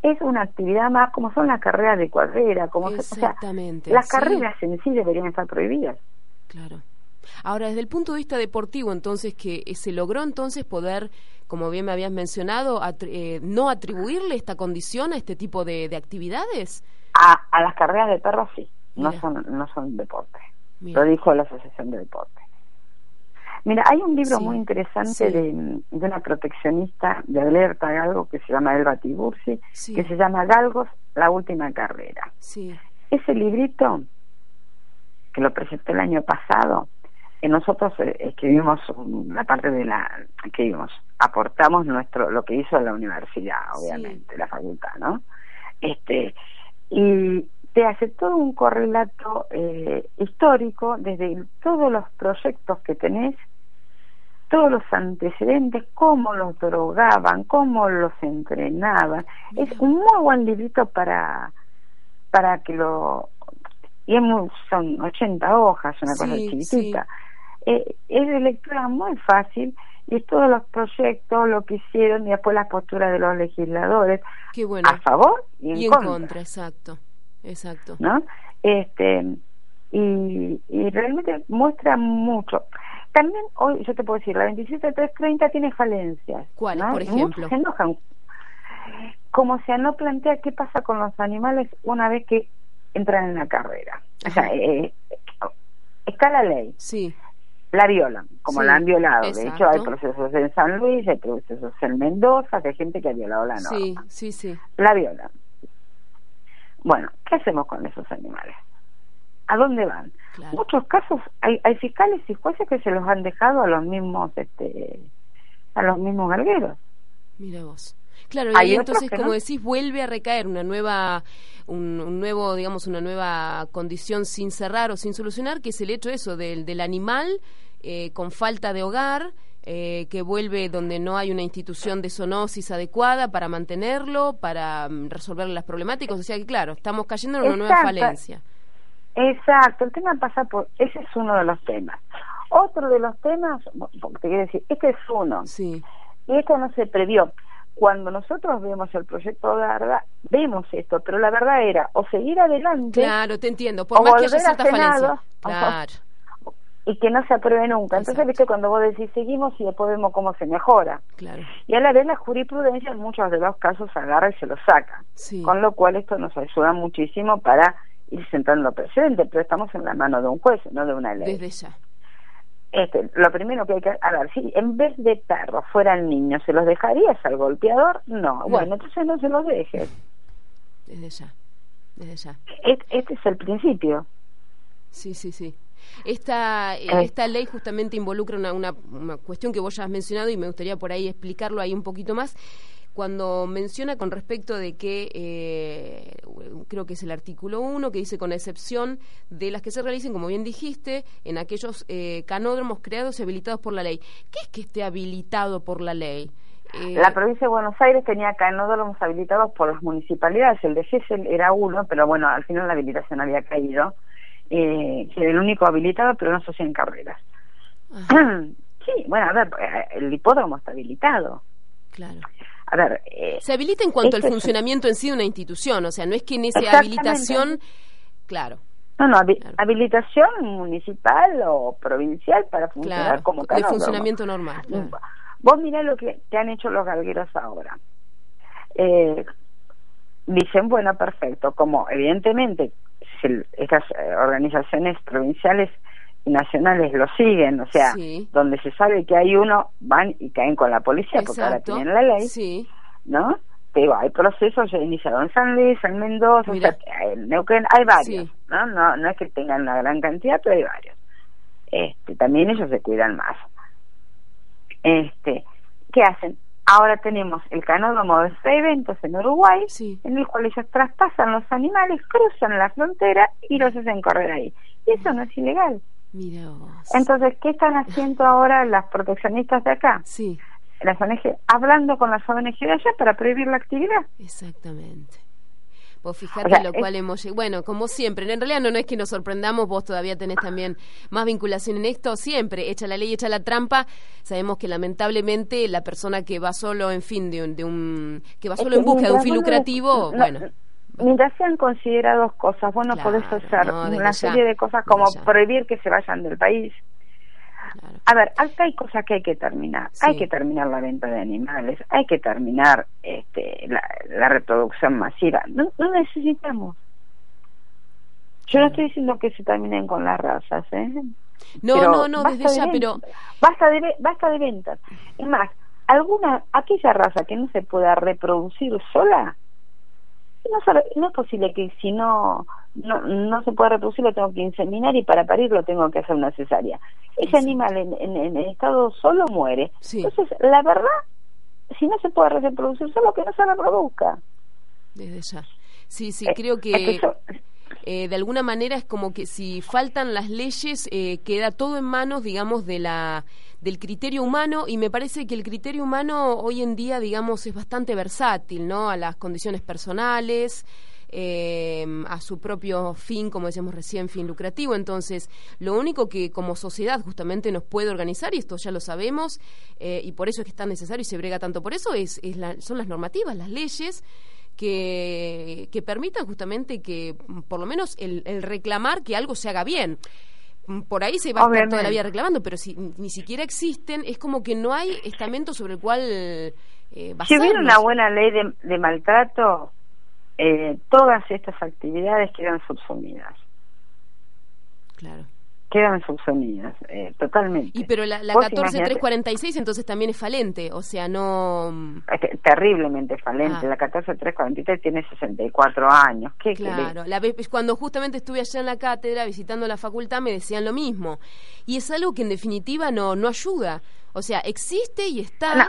Speaker 4: es una actividad más como son las carreras de cuadrera, como
Speaker 2: Exactamente.
Speaker 4: las carreras en sí deberían estar prohibidas.
Speaker 2: Claro. Ahora, desde el punto de vista deportivo, entonces, que eh, se logró entonces poder, como bien me habías mencionado, eh, no atribuirle esta condición a este tipo de, actividades.
Speaker 4: A, a, las carreras de perros sí, no son, no son deporte. Lo dijo la Asociación de Deporte. Mira, hay un libro muy interesante de, una proteccionista de alerta Galgo que se llama Elba Tibursi, que se llama Galgos, la última carrera. Ese librito, que lo presenté el año pasado, que nosotros eh, escribimos la parte de la que aportamos nuestro lo que hizo la universidad, obviamente, la facultad, ¿no? Este y te hace todo un correlato eh, histórico desde todos los proyectos que tenés todos los antecedentes, cómo los drogaban, cómo los entrenaban. Es un muy buen librito para, para que lo... Y es son 80 hojas, una cosa chiquitita. Eh, es de lectura muy fácil y es todos los proyectos, lo que hicieron y después la postura de los legisladores
Speaker 2: Qué bueno.
Speaker 4: a favor y
Speaker 2: en, contra. Exacto, exacto.
Speaker 4: ¿No? Este, y, y realmente muestra mucho. También hoy, yo te puedo decir, la 27330 tiene falencias.
Speaker 2: ¿Cuál, por ejemplo?
Speaker 4: se enojan. Como se no plantea qué pasa con los animales una vez que entran en la carrera. O sea, eh, está la ley.
Speaker 2: Sí.
Speaker 4: La violan, como la han violado. De hecho, hay procesos en San Luis, hay procesos en Mendoza, de gente que ha violado la norma.
Speaker 2: Sí, sí, sí.
Speaker 4: La violan. Bueno, ¿qué hacemos con esos animales? a dónde van. En muchos casos hay, hay fiscales y jueces que se los han dejado a los mismos este a los mismos galgueros.
Speaker 2: Mira vos. Claro, y entonces, como decís, vuelve a recaer una nueva, un, nuevo, digamos, una nueva condición sin cerrar o sin solucionar, que es el hecho eso del, del animal eh, con falta de hogar, eh, que vuelve donde no hay una institución de zoonosis adecuada para mantenerlo, para mm, resolver las problemáticas. O sea que, claro, estamos cayendo en una nueva falencia.
Speaker 4: Exacto, el tema pasa por, ese es uno de los temas. Otro de los temas, te quiero decir, este es uno.
Speaker 2: Sí.
Speaker 4: Y esto no se previó. Cuando nosotros vemos el proyecto Garda, vemos esto, pero la verdad era o seguir adelante.
Speaker 2: Claro, te entiendo. Por más que haya cierta.
Speaker 4: Claro. y que no se apruebe nunca. Entonces,
Speaker 2: Exacto.
Speaker 4: viste, cuando vos decís seguimos y después vemos cómo se mejora.
Speaker 2: Claro.
Speaker 4: Y a la vez la jurisprudencia en muchos de los casos agarra y se lo saca.
Speaker 2: Sí.
Speaker 4: Con lo cual esto nos ayuda muchísimo para ir sentando precedentes, pero estamos en la mano de un juez, no de una ley.
Speaker 2: Desde ya.
Speaker 4: Este, lo primero que hay que, a ver, si en vez de perros fueran niños, ¿se los dejarías al golpeador? No.
Speaker 2: No.
Speaker 4: Bueno, entonces no se los dejes.
Speaker 2: Desde ya. Desde ya.
Speaker 4: Este es el principio.
Speaker 2: Sí, sí, sí. Esta, eh,
Speaker 4: Eh.
Speaker 2: esta ley justamente involucra una, una, una cuestión que vos ya has mencionado y me gustaría por ahí explicarlo ahí un poquito más. Cuando menciona con respecto de que, eh, creo que es el artículo 1, que dice con excepción de las que se realicen, como bien dijiste, en aquellos eh, canódromos creados y habilitados por la ley. ¿Qué es que esté habilitado por la ley? Eh,
Speaker 4: La provincia de Buenos Aires tenía canódromos habilitados por las municipalidades. El de Gesell era uno, pero bueno, al final la habilitación había caído. Eh, que era el único habilitado, pero no hacían carreras.
Speaker 2: ajá,
Speaker 4: sí, bueno, a ver, eh, el hipódromo está habilitado.
Speaker 2: claro.
Speaker 4: A ver, eh,
Speaker 2: Se habilita en cuanto al
Speaker 4: Este es-
Speaker 2: funcionamiento en sí de una institución, o sea, no es que en esa habilitación, claro,
Speaker 4: no, no,
Speaker 2: Claro.
Speaker 4: habilitación municipal o provincial para funcionar
Speaker 2: claro,
Speaker 4: como
Speaker 2: de
Speaker 4: canódromo.
Speaker 2: funcionamiento normal. claro.
Speaker 4: Vos mirá lo que te han hecho los galgueros ahora. Eh, dicen, bueno, perfecto, como evidentemente si estas eh, organizaciones provinciales nacionales lo siguen, o sea,
Speaker 2: Sí.
Speaker 4: donde se sabe que hay uno, van y caen con la policía porque ahora tienen la ley,
Speaker 2: Sí,
Speaker 4: ¿no? Te digo, hay procesos ya iniciados en San Luis, en Mendoza, o sea, en Neuquén, hay varios,
Speaker 2: Sí.
Speaker 4: ¿no? ¿no? No es que tengan una gran cantidad, pero hay varios. Este, también ellos se cuidan más. Este, ¿qué hacen? Ahora tenemos el canódromo de eventos en Uruguay,
Speaker 2: sí,
Speaker 4: en el cual ellos traspasan los animales, cruzan la frontera y los hacen correr ahí. Y eso no es ilegal.
Speaker 2: Mira vos.
Speaker 4: Entonces, ¿qué están haciendo ahora las proteccionistas de acá?
Speaker 2: Sí,
Speaker 4: Las ONG, hablando con las ONG de allá para prohibir la actividad.
Speaker 2: exactamente. Vos fijate
Speaker 4: O sea,
Speaker 2: lo
Speaker 4: es-
Speaker 2: cual hemos llegado. Bueno, como siempre, en realidad no, no es que nos sorprendamos, vos todavía tenés también más vinculación en esto. Siempre, echa la ley, echa la trampa. Sabemos que lamentablemente la persona que va solo, en fin, de un. De un que va solo en busca de un fin lucrativo,
Speaker 4: no,
Speaker 2: bueno.
Speaker 4: Mientras sean considerados cosas, vos no
Speaker 2: Claro,
Speaker 4: podés hacer
Speaker 2: no,
Speaker 4: una serie de cosas como prohibir que se vayan del país.
Speaker 2: Claro.
Speaker 4: A ver, acá hay cosas que hay que terminar.
Speaker 2: Sí.
Speaker 4: Hay que terminar la venta de animales, hay que terminar este, la, la reproducción masiva. No, no necesitamos. Yo no estoy diciendo que se terminen con las razas, ¿eh?
Speaker 2: No,
Speaker 4: Pero
Speaker 2: no, no, desde
Speaker 4: de
Speaker 2: ya,
Speaker 4: ventas.
Speaker 2: pero.
Speaker 4: Basta de, basta de ventas. Es más, alguna, aquella raza que no se pueda reproducir sola, no, sabe- no es posible que si no, no no se puede reproducir lo tengo que inseminar y para parir lo tengo que hacer una cesárea. Ese animal en, en, en estado solo muere.
Speaker 2: Sí.
Speaker 4: Entonces, la verdad, si no se puede reproducir solo, que no se reproduzca.
Speaker 2: Desde ya. Sí, sí,
Speaker 4: Eh,
Speaker 2: creo
Speaker 4: es
Speaker 2: que
Speaker 4: yo-
Speaker 2: eh, de alguna manera es como que si faltan las leyes, eh, queda todo en manos, digamos, de la del criterio humano y me parece que el criterio humano hoy en día, digamos, es bastante versátil, ¿no? A las condiciones personales, eh, a su propio fin, como decíamos recién, fin lucrativo. Entonces, lo único que como sociedad justamente nos puede organizar, y esto ya lo sabemos, eh, y por eso es que es tan necesario y se brega tanto por eso, es, es la- son las normativas, las leyes que, que permitan justamente que, por lo menos, el, el reclamar que algo se haga bien. Por ahí se va a estar toda la vida reclamando, pero si ni siquiera existen, es como que no hay estamento sobre el cual eh,
Speaker 4: Si hubiera una buena ley de, de maltrato, eh, todas estas actividades quedan subsumidas.
Speaker 2: Claro.
Speaker 4: Quedan subsumidas, eh, totalmente.
Speaker 2: Y pero la, la
Speaker 4: Vos
Speaker 2: 14346 entonces también es falente, o sea, no... mm,
Speaker 4: Es terriblemente falente.
Speaker 2: Ah.
Speaker 4: La 14343 tiene 64 años. ¿Qué
Speaker 2: Claro, la cuando justamente estuve allá en la cátedra visitando la facultad me decían lo mismo. Y es algo que en definitiva no, no ayuda. O sea, existe y está...
Speaker 4: No,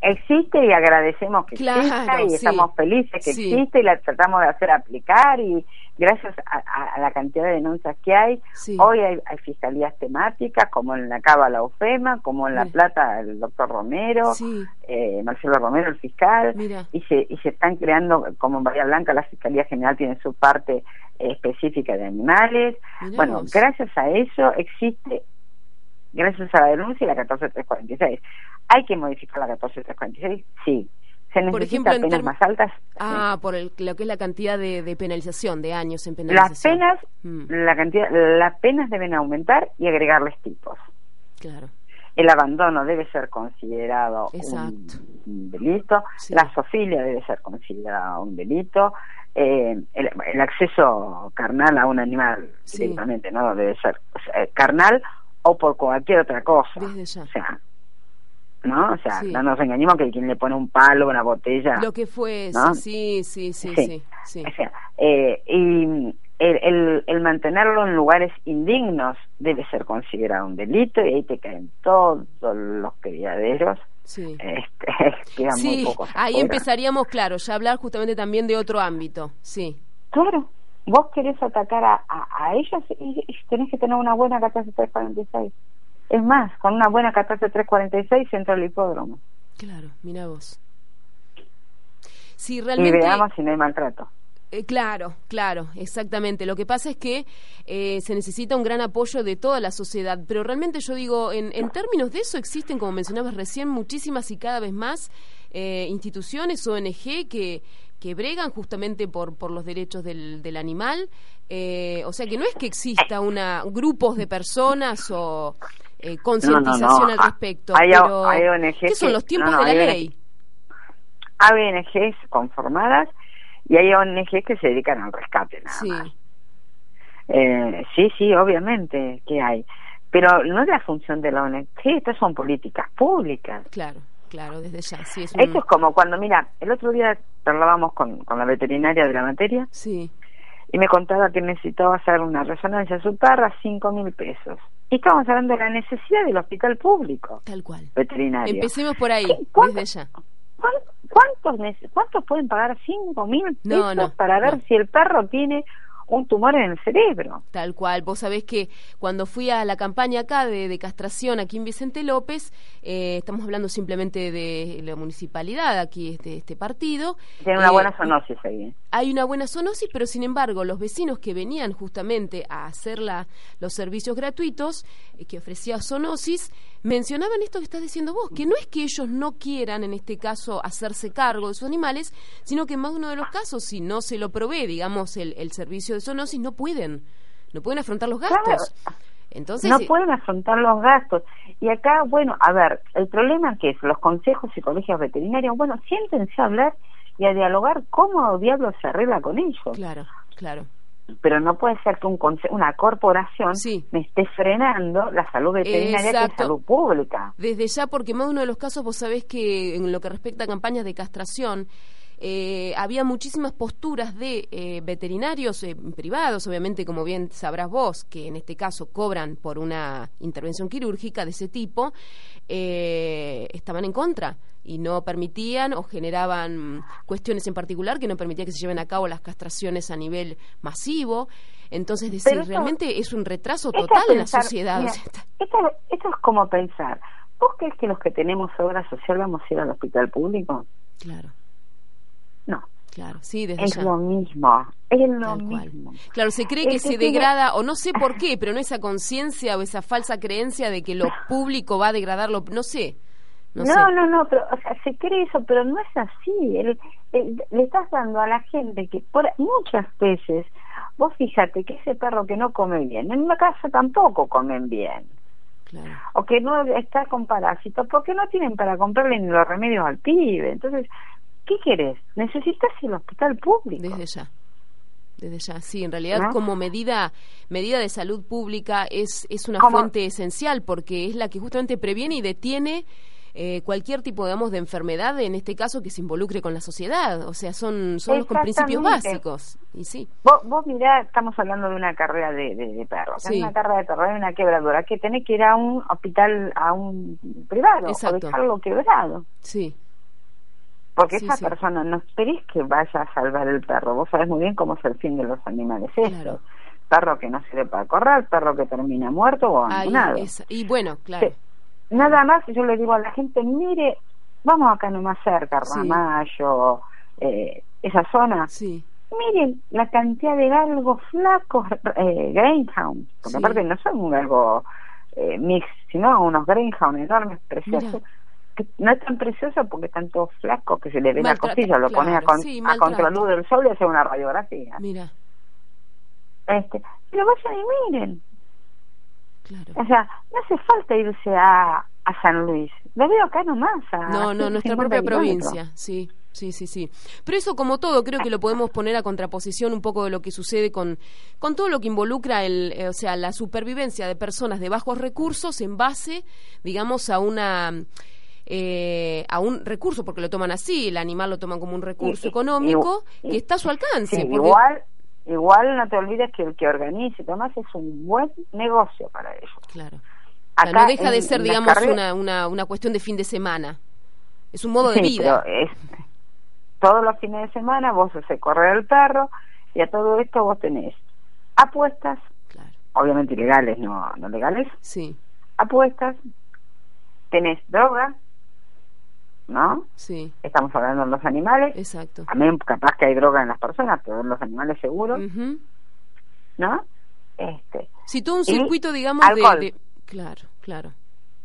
Speaker 4: existe y agradecemos que
Speaker 2: Claro,
Speaker 4: exista y
Speaker 2: sí.
Speaker 4: estamos felices que
Speaker 2: Sí.
Speaker 4: existe y la tratamos de hacer aplicar y gracias a, a- a la cantidad de denuncias que hay,
Speaker 2: Sí.
Speaker 4: hoy hay, hay fiscalías temáticas como en la Cava la UFEMA, como en La
Speaker 2: Mira.
Speaker 4: Plata el doctor Romero,
Speaker 2: Sí.
Speaker 4: eh, Marcelo Romero el fiscal,
Speaker 2: Mira.
Speaker 4: y se, y se están creando, como en Bahía Blanca la Fiscalía General tiene su parte eh, específica de animales,
Speaker 2: Mirá
Speaker 4: bueno,
Speaker 2: vos.
Speaker 4: gracias a eso existe, gracias a la denuncia, la 14346. ¿Hay que modificar la 14346? Sí. Se
Speaker 2: Por
Speaker 4: necesita
Speaker 2: ejemplo, en
Speaker 4: penas
Speaker 2: term-
Speaker 4: más altas.
Speaker 2: Ah, por el- lo que es la cantidad de, de penalización, de años en
Speaker 4: Las
Speaker 2: penalización.
Speaker 4: penas,
Speaker 2: Mm,
Speaker 4: la cantidad, las penas deben aumentar y agregarles tipos.
Speaker 2: claro.
Speaker 4: El abandono debe ser considerado un,
Speaker 2: Exacto.
Speaker 4: un delito,
Speaker 2: Sí.
Speaker 4: la zoofilia debe ser considerada un delito, eh, el, el acceso carnal a un animal
Speaker 2: Sí.
Speaker 4: directamente, ¿no? Debe ser o sea, carnal o por cualquier otra cosa.
Speaker 2: Desde ya.
Speaker 4: O sea, ¿no? O sea,
Speaker 2: Sí.
Speaker 4: no nos engañemos que quien le pone un palo, una botella,
Speaker 2: Lo que fue,
Speaker 4: ¿no?
Speaker 2: sí, sí, sí,
Speaker 4: Sí.
Speaker 2: sí,
Speaker 4: o sea, eh, y el, el, el mantenerlo en lugares indignos debe ser considerado un delito y ahí te caen todos los criaderos,
Speaker 2: sí.
Speaker 4: este, quedan muy
Speaker 2: Sí,
Speaker 4: pocos
Speaker 2: ahí
Speaker 4: afuera.
Speaker 2: empezaríamos, claro, ya a hablar justamente también de otro ámbito, sí.
Speaker 4: Claro, vos querés atacar a, a, a ellos y, y tenés que tener una buena catástrofe 346. Es más, con una buena catástrofe 346 entra al hipódromo.
Speaker 2: Claro, mira vos. Sí,
Speaker 4: Y
Speaker 2: realmente...
Speaker 4: veamos si no hay maltrato.
Speaker 2: Eh, claro, claro, exactamente. Lo que pasa es que eh, se necesita un gran apoyo de toda la sociedad, pero realmente yo digo, en, en términos de eso existen, como mencionabas recién, muchísimas y cada vez más eh, instituciones, ONG, que, que bregan justamente por, por los derechos del, del animal. Eh, o sea que no es que exista una grupos de personas o eh, concientización
Speaker 4: no.
Speaker 2: al
Speaker 4: Ah,
Speaker 2: respecto,
Speaker 4: hay-
Speaker 2: pero
Speaker 4: hay
Speaker 2: ¿qué son los tiempos de la ley?
Speaker 4: Hay ONGs conformadas y hay ONGs que se dedican al rescate nada
Speaker 2: Sí,
Speaker 4: más. Eh, sí, sí, obviamente que hay. Pero no es la función de la ONG, estas son políticas públicas.
Speaker 2: claro, claro, desde ya. Sí, es un-
Speaker 4: Esto es como cuando, mira, el otro día hablábamos con, con la veterinaria de la materia
Speaker 2: Sí,
Speaker 4: y me contaba que necesitaba hacer una resonancia a su perra, cinco mil pesos. Y estábamos hablando de la necesidad del hospital público
Speaker 2: tal cual.
Speaker 4: veterinario.
Speaker 2: Empecemos por ahí, desde ya.
Speaker 4: ¿Cuán- ¿Cuántos, ¿Cuántos pueden pagar cinco mil pesos
Speaker 2: No, no,
Speaker 4: para ver
Speaker 2: no.
Speaker 4: si el perro tiene un tumor en el cerebro?
Speaker 2: Tal cual. Vos sabés que cuando fui a la campaña acá de, de castración aquí en Vicente López, eh, estamos hablando simplemente de la municipalidad aquí de este partido.
Speaker 4: Tiene una
Speaker 2: eh,
Speaker 4: buena zoonosis ahí. ¿eh?
Speaker 2: Hay una buena zoonosis, pero sin embargo, los vecinos que venían justamente a hacer la, los servicios gratuitos eh, que ofrecía zoonosis, mencionaban esto que estás diciendo vos, que no es que ellos no quieran, en este caso, hacerse cargo de sus animales, sino que en más de uno de los casos, si no se lo provee, digamos, el, el servicio de zoonosis, no pueden, no pueden afrontar los gastos.
Speaker 4: Claro.
Speaker 2: Entonces,
Speaker 4: no
Speaker 2: eh,
Speaker 4: pueden afrontar los gastos. Y acá, bueno, a ver, el problema que es los consejos y colegios veterinarios, bueno, siéntense a hablar y a dialogar cómo diablos se arregla con ellos.
Speaker 2: claro, claro.
Speaker 4: Pero no puede ser que un una corporación
Speaker 2: Sí.
Speaker 4: me esté frenando la salud veterinaria que es
Speaker 2: Exacto.
Speaker 4: salud pública.
Speaker 2: Desde ya, porque más de uno de los casos, vos sabés que en lo que respecta a campañas de castración, eh, había muchísimas posturas de eh, veterinarios eh, privados, obviamente, como bien sabrás vos, que en este caso cobran por una intervención quirúrgica de ese tipo, eh, estaban en contra y no permitían o generaban cuestiones en particular que no permitían que se lleven a cabo las castraciones a nivel masivo. Entonces, decir, realmente es un retraso total en la sociedad.
Speaker 4: mira, esto, esto es como pensar, ¿vos crees que los que tenemos obra social vamos a ir al hospital público?
Speaker 2: claro.
Speaker 4: No,
Speaker 2: Claro, sí, desde
Speaker 4: es
Speaker 2: ya.
Speaker 4: lo mismo, es lo
Speaker 2: Tal cual.
Speaker 4: mismo.
Speaker 2: Claro, se cree que
Speaker 4: que
Speaker 2: se
Speaker 4: tiene-
Speaker 2: degrada, o no sé por qué, pero no esa conciencia o esa falsa creencia de que lo público va a degradarlo, no sé. No,
Speaker 4: No,
Speaker 2: sé.
Speaker 4: no, no, pero o sea, se cree eso, pero no es así. El- el- le estás dando a la gente que por muchas veces, vos fíjate que ese perro que no come bien, en la casa tampoco comen bien,
Speaker 2: Claro.
Speaker 4: o que no está con parásitos, porque no tienen para comprarle ni los remedios al pibe. Entonces, ¿qué querés? Necesitas el hospital público.
Speaker 2: Desde ya. Desde ya, sí, en realidad
Speaker 4: ¿No?
Speaker 2: como medida medida de salud pública es, es una fuente esencial porque es la que justamente previene y detiene eh, cualquier tipo, digamos, de enfermedad, en este caso que se involucre con la sociedad. O sea, son, son los principios básicos. Y sí,
Speaker 4: Vos, vos mirá, estamos hablando de una carrera de, de, de perros.
Speaker 2: Sí.
Speaker 4: Una carrera de perros hay una quebradura que tenés que ir a un hospital, a un privado,
Speaker 2: Exacto.
Speaker 4: o dejarlo quebrado.
Speaker 2: sí,
Speaker 4: Porque
Speaker 2: Sí,
Speaker 4: esa
Speaker 2: sí.
Speaker 4: persona no esperés que vaya a salvar el perro. Vos sabés muy bien cómo es el fin de los animales.
Speaker 2: Claro.
Speaker 4: Perro que no sirve para correr, perro que termina muerto o
Speaker 2: Ahí
Speaker 4: abandonado.
Speaker 2: es- y bueno, claro.
Speaker 4: Sí. Nada más yo le digo a la gente, mire, vamos acá nomás cerca. Ramallo, eh, esa zona.
Speaker 2: Sí,
Speaker 4: Miren la cantidad de galgos flacos, eh, Greyhound, porque
Speaker 2: Sí.
Speaker 4: aparte no son un galgo eh, mix, sino unos Greyhound enormes, preciosos.
Speaker 2: Mira.
Speaker 4: Que no es tan precioso porque están todos flacos que se le ve la
Speaker 2: Maltrata-
Speaker 4: costilla, lo pones a, con-
Speaker 2: sí,
Speaker 4: a
Speaker 2: maltrato.
Speaker 4: contraluz del sol y hace una radiografía.
Speaker 2: Mira,
Speaker 4: Este, pero vayan y miren.
Speaker 2: claro.
Speaker 4: O sea, no hace falta irse a, a San Luis. Lo veo acá nomás. A
Speaker 2: No, no, nuestra
Speaker 4: 150
Speaker 2: propia provincia, sí. Sí, sí, sí. Pero eso, como todo, creo que lo podemos poner a contraposición un poco de lo que sucede con, con todo lo que involucra el, eh, o sea, la supervivencia de personas de bajos recursos en base, digamos, a una eh, a un recurso, porque lo toman así, el animal lo toman como un recurso
Speaker 4: Y- y-
Speaker 2: económico
Speaker 4: y-
Speaker 2: que está a su alcance.
Speaker 4: Sí,
Speaker 2: porque-
Speaker 4: igual, igual no te olvides que el que organice Tomás es un buen negocio para ellos.
Speaker 2: Claro. O sea,
Speaker 4: Acá
Speaker 2: no deja de ser, digamos,
Speaker 4: carreras-
Speaker 2: una, una, una cuestión de fin de semana. Es un modo de vida.
Speaker 4: pero es todos los fines de semana vos haces correr el perro y a todo esto vos tenés apuestas,
Speaker 2: Claro.
Speaker 4: obviamente ilegales, no, no legales,
Speaker 2: Sí,
Speaker 4: apuestas, tenés droga, ¿no?
Speaker 2: sí,
Speaker 4: Estamos hablando de los animales,
Speaker 2: exacto.
Speaker 4: también capaz que hay droga en las personas, pero en los animales seguro,
Speaker 2: Ujú.
Speaker 4: ¿no? Este,
Speaker 2: Si todo un
Speaker 4: Y
Speaker 2: circuito, digamos, de,
Speaker 4: alcohol.
Speaker 2: de- Claro, claro,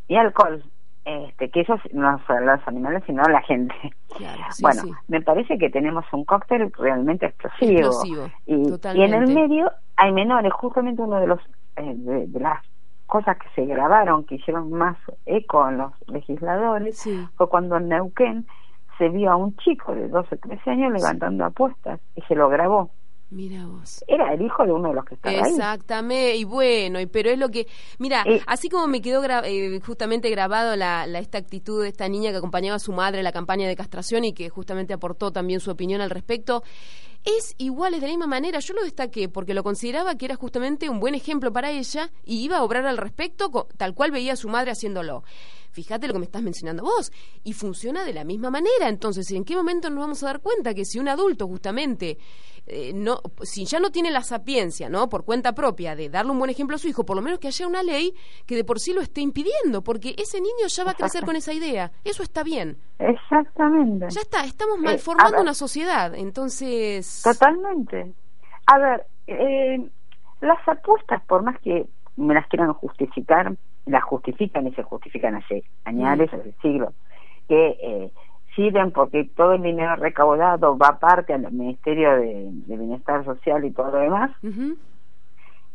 Speaker 4: y alcohol, este, que eso no son los animales, sino la gente.
Speaker 2: claro. Sí,
Speaker 4: bueno,
Speaker 2: sí.
Speaker 4: me parece que tenemos un cóctel realmente explosivo.
Speaker 2: Explosivo,
Speaker 4: y, y en el medio hay menores, justamente uno de los eh, de, de las cosas que se grabaron, que hicieron más eco en los legisladores,
Speaker 2: Sí.
Speaker 4: fue cuando en Neuquén se vio a un chico de 12 o 13 años levantando apuestas y se lo grabó.
Speaker 2: Mira vos.
Speaker 4: Era el hijo de uno de los que estaba ahí.
Speaker 2: Exactamente, y bueno, y pero es lo que, mira,
Speaker 4: Eh.
Speaker 2: así como me quedó gra- eh, justamente grabado la, la- esta actitud de esta niña que acompañaba a su madre en la campaña de castración y que justamente aportó también su opinión al respecto, es igual, es de la misma manera, yo lo destaqué porque lo consideraba que era justamente un buen ejemplo para ella y iba a obrar al respecto tal cual veía a su madre haciéndolo. Fíjate lo que me estás mencionando vos. Y funciona de la misma manera. Entonces, ¿en qué momento nos vamos a dar cuenta que si un adulto justamente eh, no, si ya no tiene la sapiencia, ¿no? Por cuenta propia de darle un buen ejemplo a su hijo, por lo menos que haya una ley que de por sí lo esté impidiendo, porque ese niño ya va a crecer con esa idea. Eso está bien.
Speaker 4: Exactamente.
Speaker 2: Ya está, estamos
Speaker 4: Eh,
Speaker 2: malformando
Speaker 4: ver.
Speaker 2: una sociedad. Entonces,
Speaker 4: Totalmente. A ver, eh, las apuestas, por más que me las quieran justificar, las justifican y se justifican hace años, hace siglos, que eh, sirven porque todo el dinero recaudado va aparte al Ministerio de, de Bienestar Social y todo lo demás.
Speaker 2: ujú,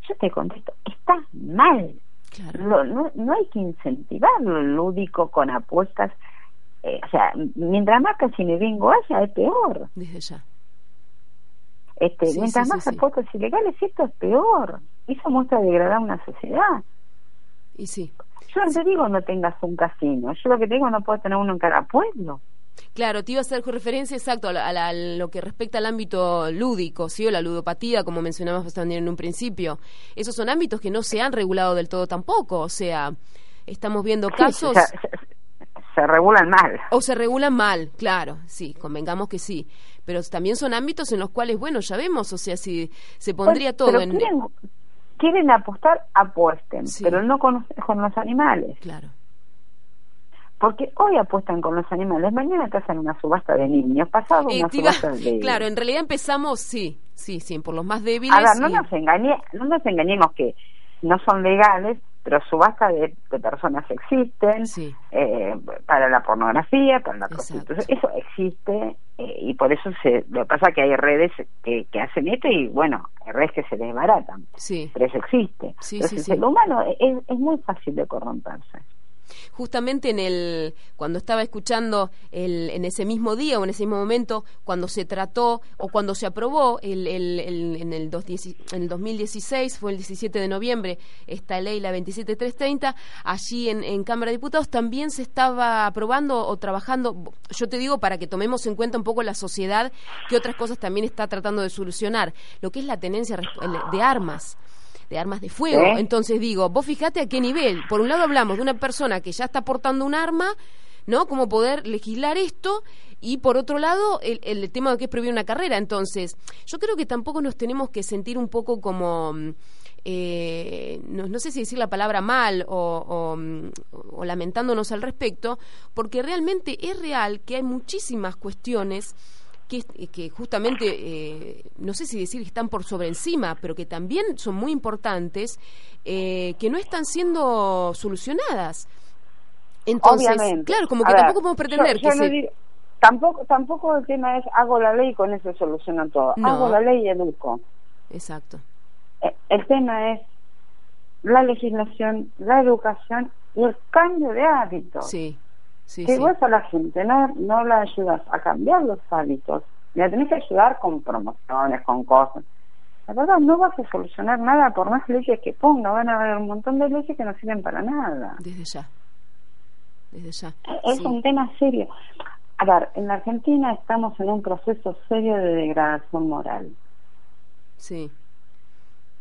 Speaker 4: Yo te contesto, está mal.
Speaker 2: claro,
Speaker 4: Lo- no, no hay que incentivar lo lúdico con apuestas. Eh, o sea, mientras más bingo haya, es peor.
Speaker 2: desde ya.
Speaker 4: Este,
Speaker 2: Sí,
Speaker 4: mientras
Speaker 2: sí,
Speaker 4: más
Speaker 2: sí.
Speaker 4: apuestas ilegales, esto es peor. Eso muestra degradar una sociedad.
Speaker 2: Y sí.
Speaker 4: Yo no te digo no tengas un casino, yo lo que te digo no puedes tener uno en cada pueblo.
Speaker 2: Claro, te iba a hacer referencia exacto a, la- a la- a lo que respecta al ámbito lúdico, ¿sí? O la ludopatía, como mencionamos también en un principio. Esos son ámbitos que no se han regulado del todo tampoco. O sea, estamos viendo
Speaker 4: Sí,
Speaker 2: casos...
Speaker 4: se, se regulan mal.
Speaker 2: O se regulan mal, claro, sí, convengamos que sí. Pero también son ámbitos en los cuales, bueno, ya vemos, o sea, si se pondría
Speaker 4: Pues,
Speaker 2: todo en...
Speaker 4: quieren, quieren apostar, apuesten,
Speaker 2: Sí.
Speaker 4: pero no con, con los animales.
Speaker 2: Claro,
Speaker 4: Porque hoy apuestan con los animales, mañana te hacen una subasta de niños, pasado
Speaker 2: Eh,
Speaker 4: una subasta de...
Speaker 2: claro, en realidad empezamos, sí, sí, sí, por los más débiles.
Speaker 4: A ver, no
Speaker 2: y-
Speaker 4: nos, engañe, no nos engañemos que no son legales, pero subasta de, de personas existen,
Speaker 2: Sí.
Speaker 4: eh, para la pornografía, para la prostitución, eso existe eh, y por eso se, lo que pasa es que hay redes que, que hacen esto y bueno, hay redes que se desbaratan,
Speaker 2: Sí,
Speaker 4: pero eso existe.
Speaker 2: Sí,
Speaker 4: Entonces el humano es, es muy fácil de corromperse.
Speaker 2: Justamente en el cuando estaba escuchando el, en ese mismo día o en ese mismo momento cuando se trató o cuando se aprobó el, el- el- en, el dos en el 2016 fue el 17 de noviembre esta ley la 27330 allí en, en Cámara de Diputados también se estaba aprobando o trabajando yo te digo para que tomemos en cuenta un poco la sociedad que otras cosas también está tratando de solucionar lo que es la tenencia de armas de armas de fuego.
Speaker 4: ¿Eh?
Speaker 2: Entonces digo, vos fíjate a qué nivel. Por un lado hablamos de una persona que ya está portando un arma, ¿no? Cómo poder legislar esto. Y por otro lado, el, el tema de que es prohibir una carrera. Entonces, yo creo que tampoco nos tenemos que sentir un poco como. mm, eh, no, no sé si decir la palabra mal o, o, mm, o lamentándonos al respecto, porque realmente es real que hay muchísimas cuestiones que, que justamente, eh, no sé si decir que están por sobre encima, pero que también son muy importantes, eh, que no están siendo solucionadas. Entonces,
Speaker 4: Obviamente.
Speaker 2: claro, como que
Speaker 4: ver,
Speaker 2: tampoco podemos pretender
Speaker 4: yo- yo
Speaker 2: que
Speaker 4: no
Speaker 2: se...
Speaker 4: digo- tampoco, tampoco el tema es hago la ley y con eso soluciono todo.
Speaker 2: No.
Speaker 4: Hago la ley y educo.
Speaker 2: Exacto.
Speaker 4: Eh, El tema es la legislación, la educación y el cambio de hábitos.
Speaker 2: Sí, sí,
Speaker 4: que
Speaker 2: sí.
Speaker 4: vos a la gente no, no la ayudas a cambiar los hábitos, la tenés que ayudar con promociones, con cosas. La verdad, no vas a solucionar nada por más leyes que ponga. Van a haber un montón de leyes que no sirven para nada.
Speaker 2: Desde ya. Desde ya.
Speaker 4: Es
Speaker 2: Sí.
Speaker 4: un tema serio. A ver, en la Argentina estamos en un proceso serio de degradación moral.
Speaker 2: Sí.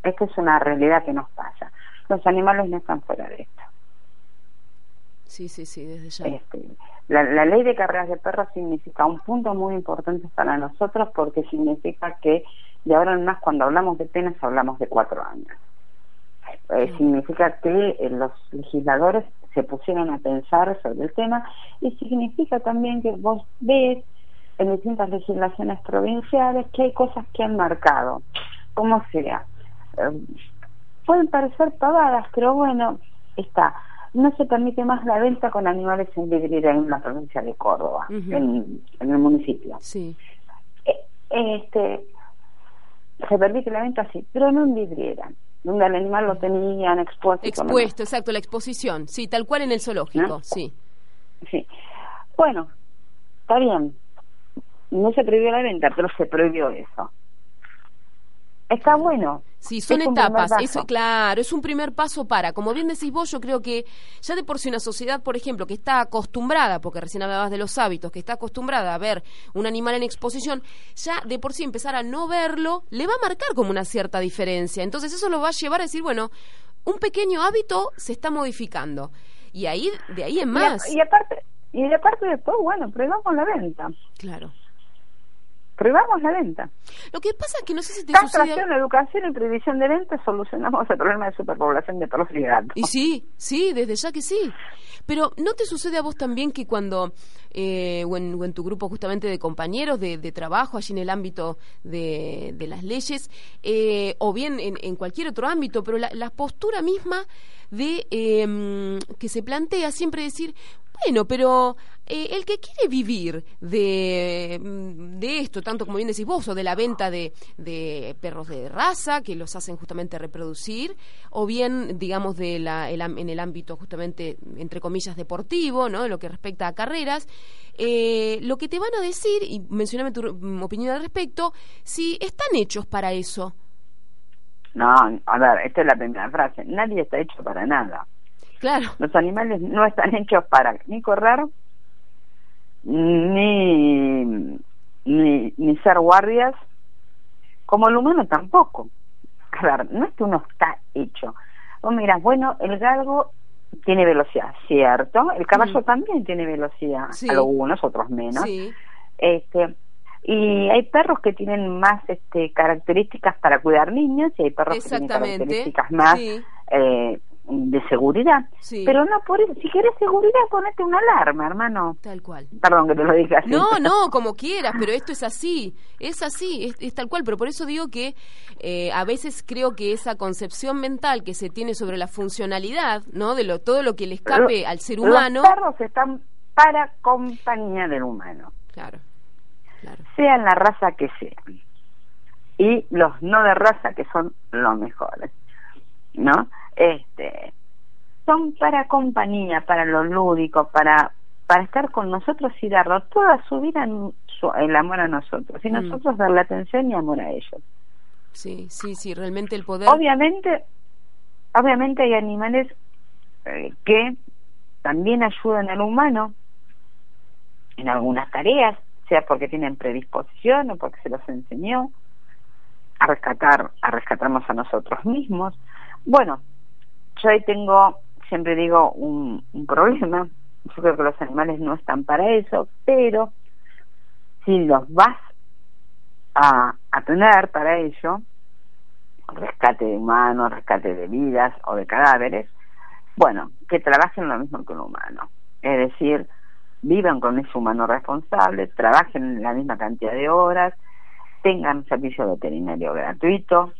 Speaker 4: Esta es una realidad que nos pasa. Los animales no están fuera de esto.
Speaker 2: Sí, sí, sí, desde ya.
Speaker 4: Este, la, la ley de carreras de perros significa un punto muy importante para nosotros porque significa que de ahora en más cuando hablamos de penas hablamos de cuatro años. Eh, significa que eh, los legisladores se pusieron a pensar sobre el tema y significa también que vos ves en distintas legislaciones provinciales que hay cosas que han marcado, como sea. Eh, pueden parecer pavadas, pero bueno, está. No se permite más la venta con animales en vidriera en la provincia de Córdoba, en, en el municipio.
Speaker 2: Sí.
Speaker 4: Eh, Este, se permite la venta así, pero no en vidriera, donde el animal lo tenían expuesto.
Speaker 2: Expuesto, exacto, la exposición. Sí, tal cual en el zoológico,
Speaker 4: ¿No?
Speaker 2: sí.
Speaker 4: Sí. Bueno, está bien. No se prohibió la venta, pero se prohibió eso. Está bueno.
Speaker 2: Sí, son
Speaker 4: Es
Speaker 2: etapas. Eso, claro, es un primer paso para. Como bien decís vos, yo creo que ya de por sí una sociedad, por ejemplo, que está acostumbrada, porque recién hablabas de los hábitos, que está acostumbrada a ver un animal en exposición, ya de por sí empezar a no verlo, le va a marcar como una cierta diferencia. Entonces eso lo va a llevar a decir, bueno, un pequeño hábito se está modificando. Y ahí, de ahí en
Speaker 4: Y a-
Speaker 2: más.
Speaker 4: Y, aparte, y aparte después, bueno, prohibamos la venta.
Speaker 2: Claro.
Speaker 4: Prohibamos la venta.
Speaker 2: Lo que pasa es que no sé si te sucede...
Speaker 4: Castración, educación y prohibición de venta solucionamos el problema de superpoblación de perros y gatos.
Speaker 2: Y sí, sí, desde ya que sí. Pero ¿no te sucede a vos también que cuando, eh, o, en, o en tu grupo justamente de compañeros de, de trabajo, allí en el ámbito de, de las leyes, eh, o bien en, en cualquier otro ámbito, pero la, la postura misma de eh, que se plantea siempre decir, bueno, pero eh, el que quiere vivir de, mm, de esto, tanto como bien decís vos, o de la venta de, de perros de raza, que los hacen justamente reproducir, o bien, digamos, de la, el en el ámbito justamente, entre comillas, deportivo, ¿no? En lo que respecta a carreras, eh, lo que te van a decir, y mencioname tu mm, opinión al respecto, si están hechos para eso.
Speaker 4: No, a ver, esta es la primera frase. Nadie está hecho para nada.
Speaker 2: Claro,
Speaker 4: Los animales no están hechos para ni correr, ni, ni, ni ser guardias, como el humano tampoco. A ver, no es que uno está hecho. Vos mirás, bueno, el galgo tiene velocidad, ¿cierto? El caballo
Speaker 2: Mm.
Speaker 4: también tiene velocidad,
Speaker 2: Sí.
Speaker 4: algunos, otros menos.
Speaker 2: sí,
Speaker 4: Este, y hay perros que tienen más este, características para cuidar niños y hay perros que tienen características más
Speaker 2: Sí,
Speaker 4: eh, de seguridad.
Speaker 2: sí,
Speaker 4: Pero no por eso. Si querés seguridad, ponete una alarma, hermano.
Speaker 2: tal cual.
Speaker 4: Perdón que te lo diga así.
Speaker 2: No, no, como quieras, pero esto es así, es así, es, es tal cual. Pero por eso digo que eh, a veces creo que esa concepción mental que se tiene sobre la funcionalidad, ¿no? De lo, todo lo que le escape
Speaker 4: Lo-
Speaker 2: al ser humano.
Speaker 4: Los perros están para compañía del humano,
Speaker 2: Claro, claro.
Speaker 4: sean la raza que sean. Y los no de raza que son los mejores, ¿no? Este, son para compañía, para lo lúdico, para para estar con nosotros y darnos toda su vida en su- el amor a nosotros y
Speaker 2: Mm.
Speaker 4: nosotros darle atención y amor a ellos.
Speaker 2: Sí, sí, sí, realmente el poder.
Speaker 4: Obviamente, obviamente hay animales eh, que también ayudan al humano en algunas tareas, sea porque tienen predisposición o porque se los enseñó a rescatar, a rescatarnos a nosotros mismos. Bueno, yo ahí tengo, siempre digo, un, problema. Yo creo que los animales no están para eso, pero si los vas a, a tener para ello, rescate de humanos, rescate de vidas o de cadáveres, bueno, que trabajen lo mismo que un humano. Es decir, vivan con ese humano responsable, trabajen la misma cantidad de horas, tengan servicio veterinario gratuito,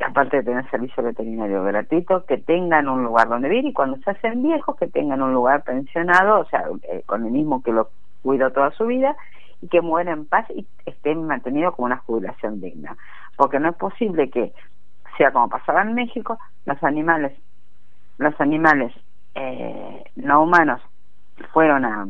Speaker 4: aparte de tener servicio veterinario gratuito, que tengan un lugar donde vivir y cuando se hacen viejos que tengan un lugar pensionado, o sea, eh, con el mismo que lo cuidó toda su vida y que mueran en paz y estén mantenidos como una jubilación digna. Porque no es posible que sea como pasaba en México, los animales, los animales eh, no humanos fueron a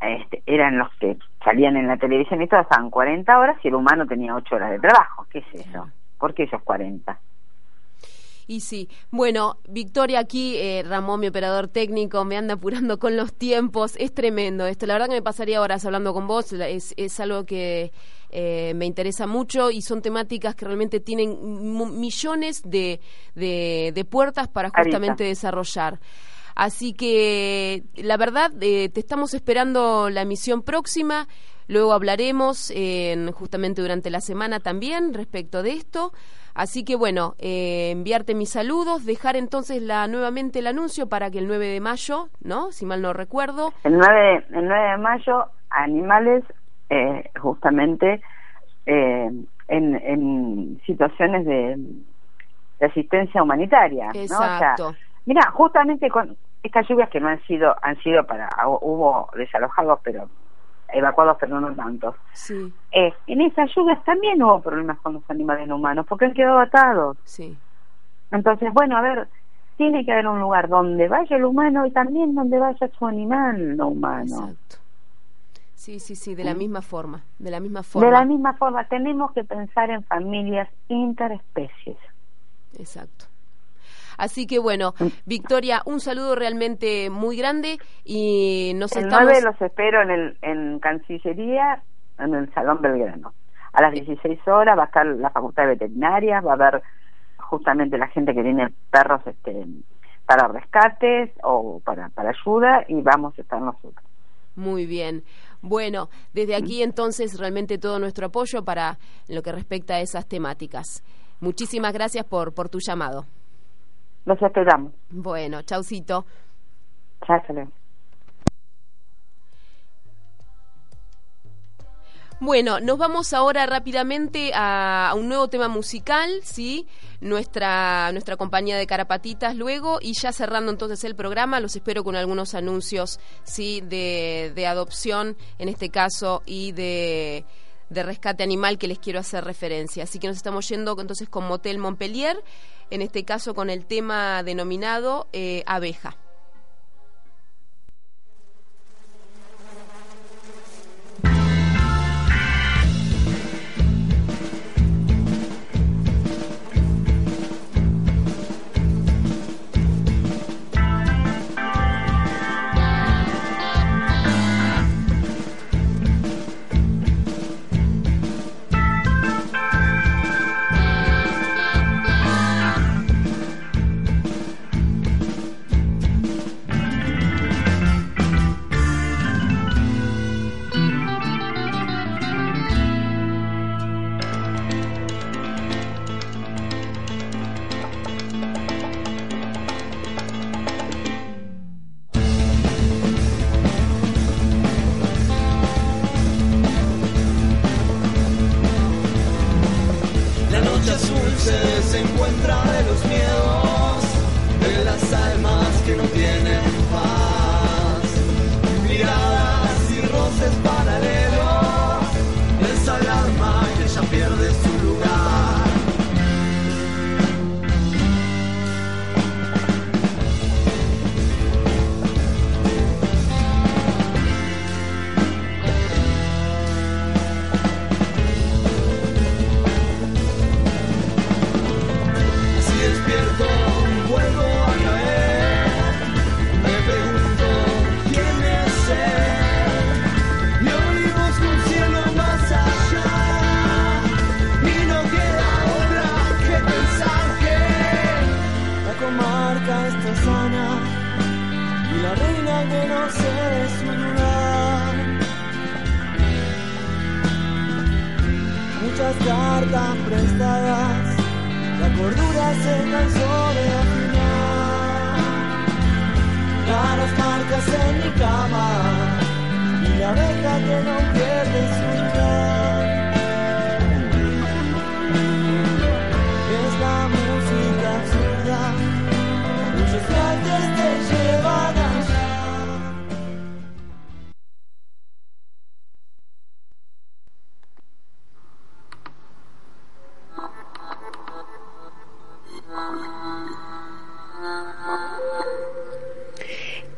Speaker 4: este, eran los que salían en la televisión y todo, estaban 40 horas y el humano tenía 8 horas de trabajo. ¿Qué es eso? ¿Por qué esos 40?
Speaker 2: Y sí, bueno, Victoria, aquí eh, Ramón, mi operador técnico, me anda apurando con los tiempos. Es tremendo esto. La verdad que me pasaría horas hablando con vos. Es, es algo que eh, me interesa mucho y son temáticas que realmente tienen millones de, de, puertas para justamente desarrollar. Así que, la verdad, eh, te estamos esperando la emisión próxima. Luego hablaremos justamente durante la semana también respecto de esto. Así que bueno, eh, enviarte mis saludos, dejar entonces la, nuevamente el anuncio para que el 9 de mayo, ¿no? Si mal no recuerdo.
Speaker 4: El 9, el 9 de mayo, Animales, eh, justamente eh, en, en situaciones de, asistencia humanitaria.
Speaker 2: Exacto.
Speaker 4: mira, justamente con estas lluvias que no han sido, han sido para, hubo desalojados, pero evacuados, pero no tantos.
Speaker 2: Sí.
Speaker 4: Eh, en esas lluvias también hubo problemas con los animales humanos, porque han quedado atados.
Speaker 2: Sí.
Speaker 4: Entonces, bueno, a ver, tiene que haber un lugar donde vaya el humano y también donde vaya su animal no humano.
Speaker 2: Exacto. Sí, sí, sí, de la misma forma, de la misma forma.
Speaker 4: De la misma forma, tenemos que pensar en familias interespecies.
Speaker 2: Exacto. Así que bueno, mm. Victoria, un saludo realmente muy grande y nos
Speaker 4: el
Speaker 2: estamos...
Speaker 4: 9 los espero en, el, en Cancillería, en el Salón Belgrano. A las 16 horas va a estar la Facultad de Veterinaria, va a haber justamente la gente que tiene perros este, para rescates o para, para ayuda y vamos a estar nosotros.
Speaker 2: Muy bien. Bueno, desde aquí entonces realmente todo nuestro apoyo para lo que respecta a esas temáticas. Muchísimas gracias por, por tu llamado.
Speaker 4: Los esperamos.
Speaker 2: Bueno, chaucito.
Speaker 4: Chao,
Speaker 2: Bueno, nos vamos ahora rápidamente a, un nuevo tema musical, ¿sí? Nuestra, nuestra compañía de carapatitas luego y ya cerrando entonces el programa, los espero con algunos anuncios, ¿sí? De, de adopción en este caso y de de rescate animal que les quiero hacer referencia. Así que nos estamos yendo entonces con Motel Montpellier, en este caso con el tema denominado eh, abeja.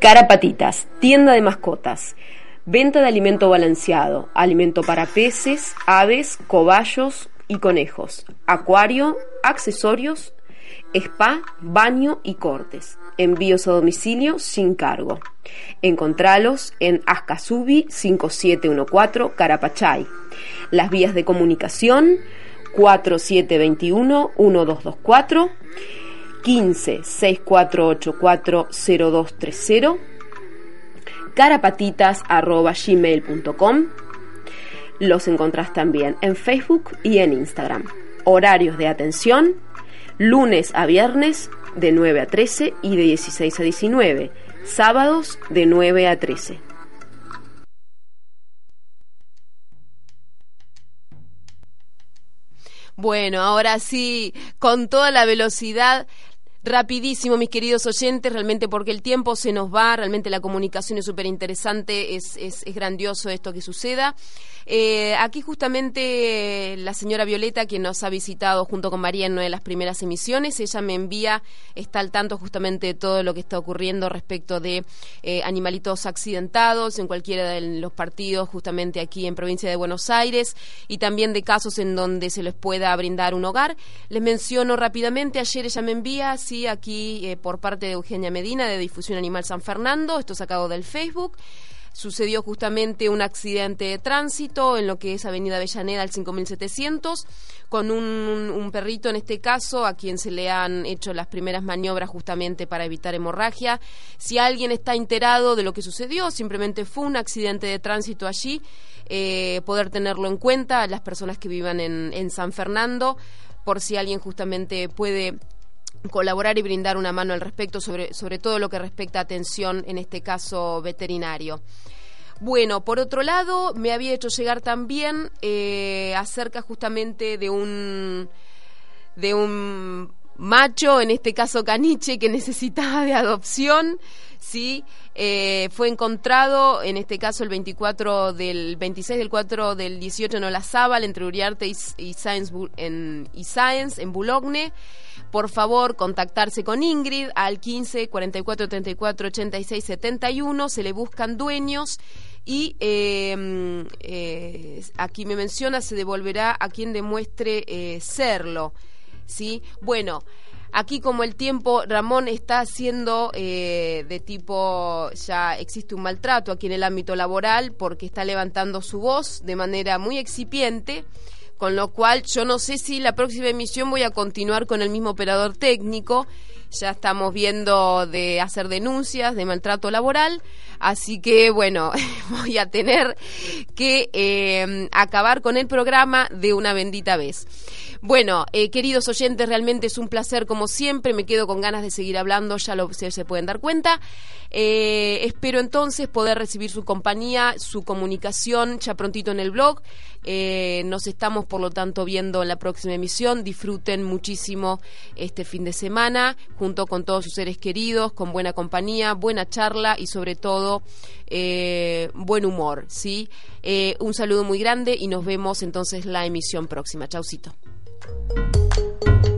Speaker 1: Carapatitas, tienda de mascotas. Venta de alimento balanceado, alimento para peces, aves, cobayos y conejos, acuario, accesorios, spa, baño y cortes. Envíos a domicilio sin cargo. Encontralos en Ascasubi 5714 Carapachay. Las vías de comunicación 4721 1224 15 6484 0230 carapatitas arroba gmail.com los encontrás también en Facebook y en Instagram. Horarios de atención, lunes a viernes de 9 a 13 y de 16 a 19, sábados de 9 a 13.
Speaker 2: Bueno, ahora sí, con toda la velocidad rapidísimo, mis queridos oyentes, realmente porque el tiempo se nos va, realmente la comunicación es súper interesante, es, es, es, grandioso esto que suceda. Eh, aquí justamente la señora Violeta, quien nos ha visitado junto con María en una de las primeras emisiones, ella me envía, está al tanto justamente de todo lo que está ocurriendo respecto de eh, animalitos accidentados en cualquiera de los partidos, justamente aquí en provincia de Buenos Aires, y también de casos en donde se les pueda brindar un hogar. Les menciono rápidamente, ayer ella me envía, sí, aquí eh, por parte de Eugenia Medina de Difusión Animal San Fernando, esto sacado del Facebook sucedió justamente un accidente de tránsito en lo que es Avenida Avellaneda al 5700 con un, perrito en este caso a quien se le han hecho las primeras maniobras justamente para evitar hemorragia. Si alguien está enterado de lo que sucedió, simplemente fue un accidente de tránsito allí, eh, poder tenerlo en cuenta las personas que vivan en, en San Fernando, por si alguien justamente puede colaborar y brindar una mano al respecto sobre, sobre todo lo que respecta a atención, en este caso veterinario. Bueno, por otro lado, me había hecho llegar también eh, acerca justamente de un de un macho, en este caso caniche, que necesitaba de adopción, sí, eh, fue encontrado, en este caso el 24 del 26 del 4 del 18 en Olazábal, entre Uriarte y, y, Science, en, y Science, en Boulogne por favor contactarse con Ingrid al 15 44 34 86 71, se le buscan dueños y em, eh, aquí me menciona se devolverá a quien demuestre eh, serlo. ¿sí? Bueno, Aquí como el tiempo, Ramón está haciendo eh, de tipo, ya existe un maltrato aquí en el ámbito laboral porque está levantando su voz de manera muy excipiente con lo cual yo no sé si la próxima emisión voy a continuar con el mismo operador técnico. Ya estamos viendo de hacer denuncias de maltrato laboral, así que bueno, voy a tener que eh, acabar con el programa de una bendita vez. Bueno, eh, queridos oyentes, realmente es un placer como siempre. Me quedo con ganas de seguir hablando, ya lo se, se pueden dar cuenta. Eh, espero entonces poder recibir su compañía, su comunicación ya prontito en el blog. Eh, nos estamos, por lo tanto, viendo en la próxima emisión. Disfruten muchísimo este fin de semana junto con todos sus seres queridos, con buena compañía, buena charla y sobre todo eh, buen humor. ¿sí? un saludo muy grande y nos vemos entonces la emisión próxima. Chaucito.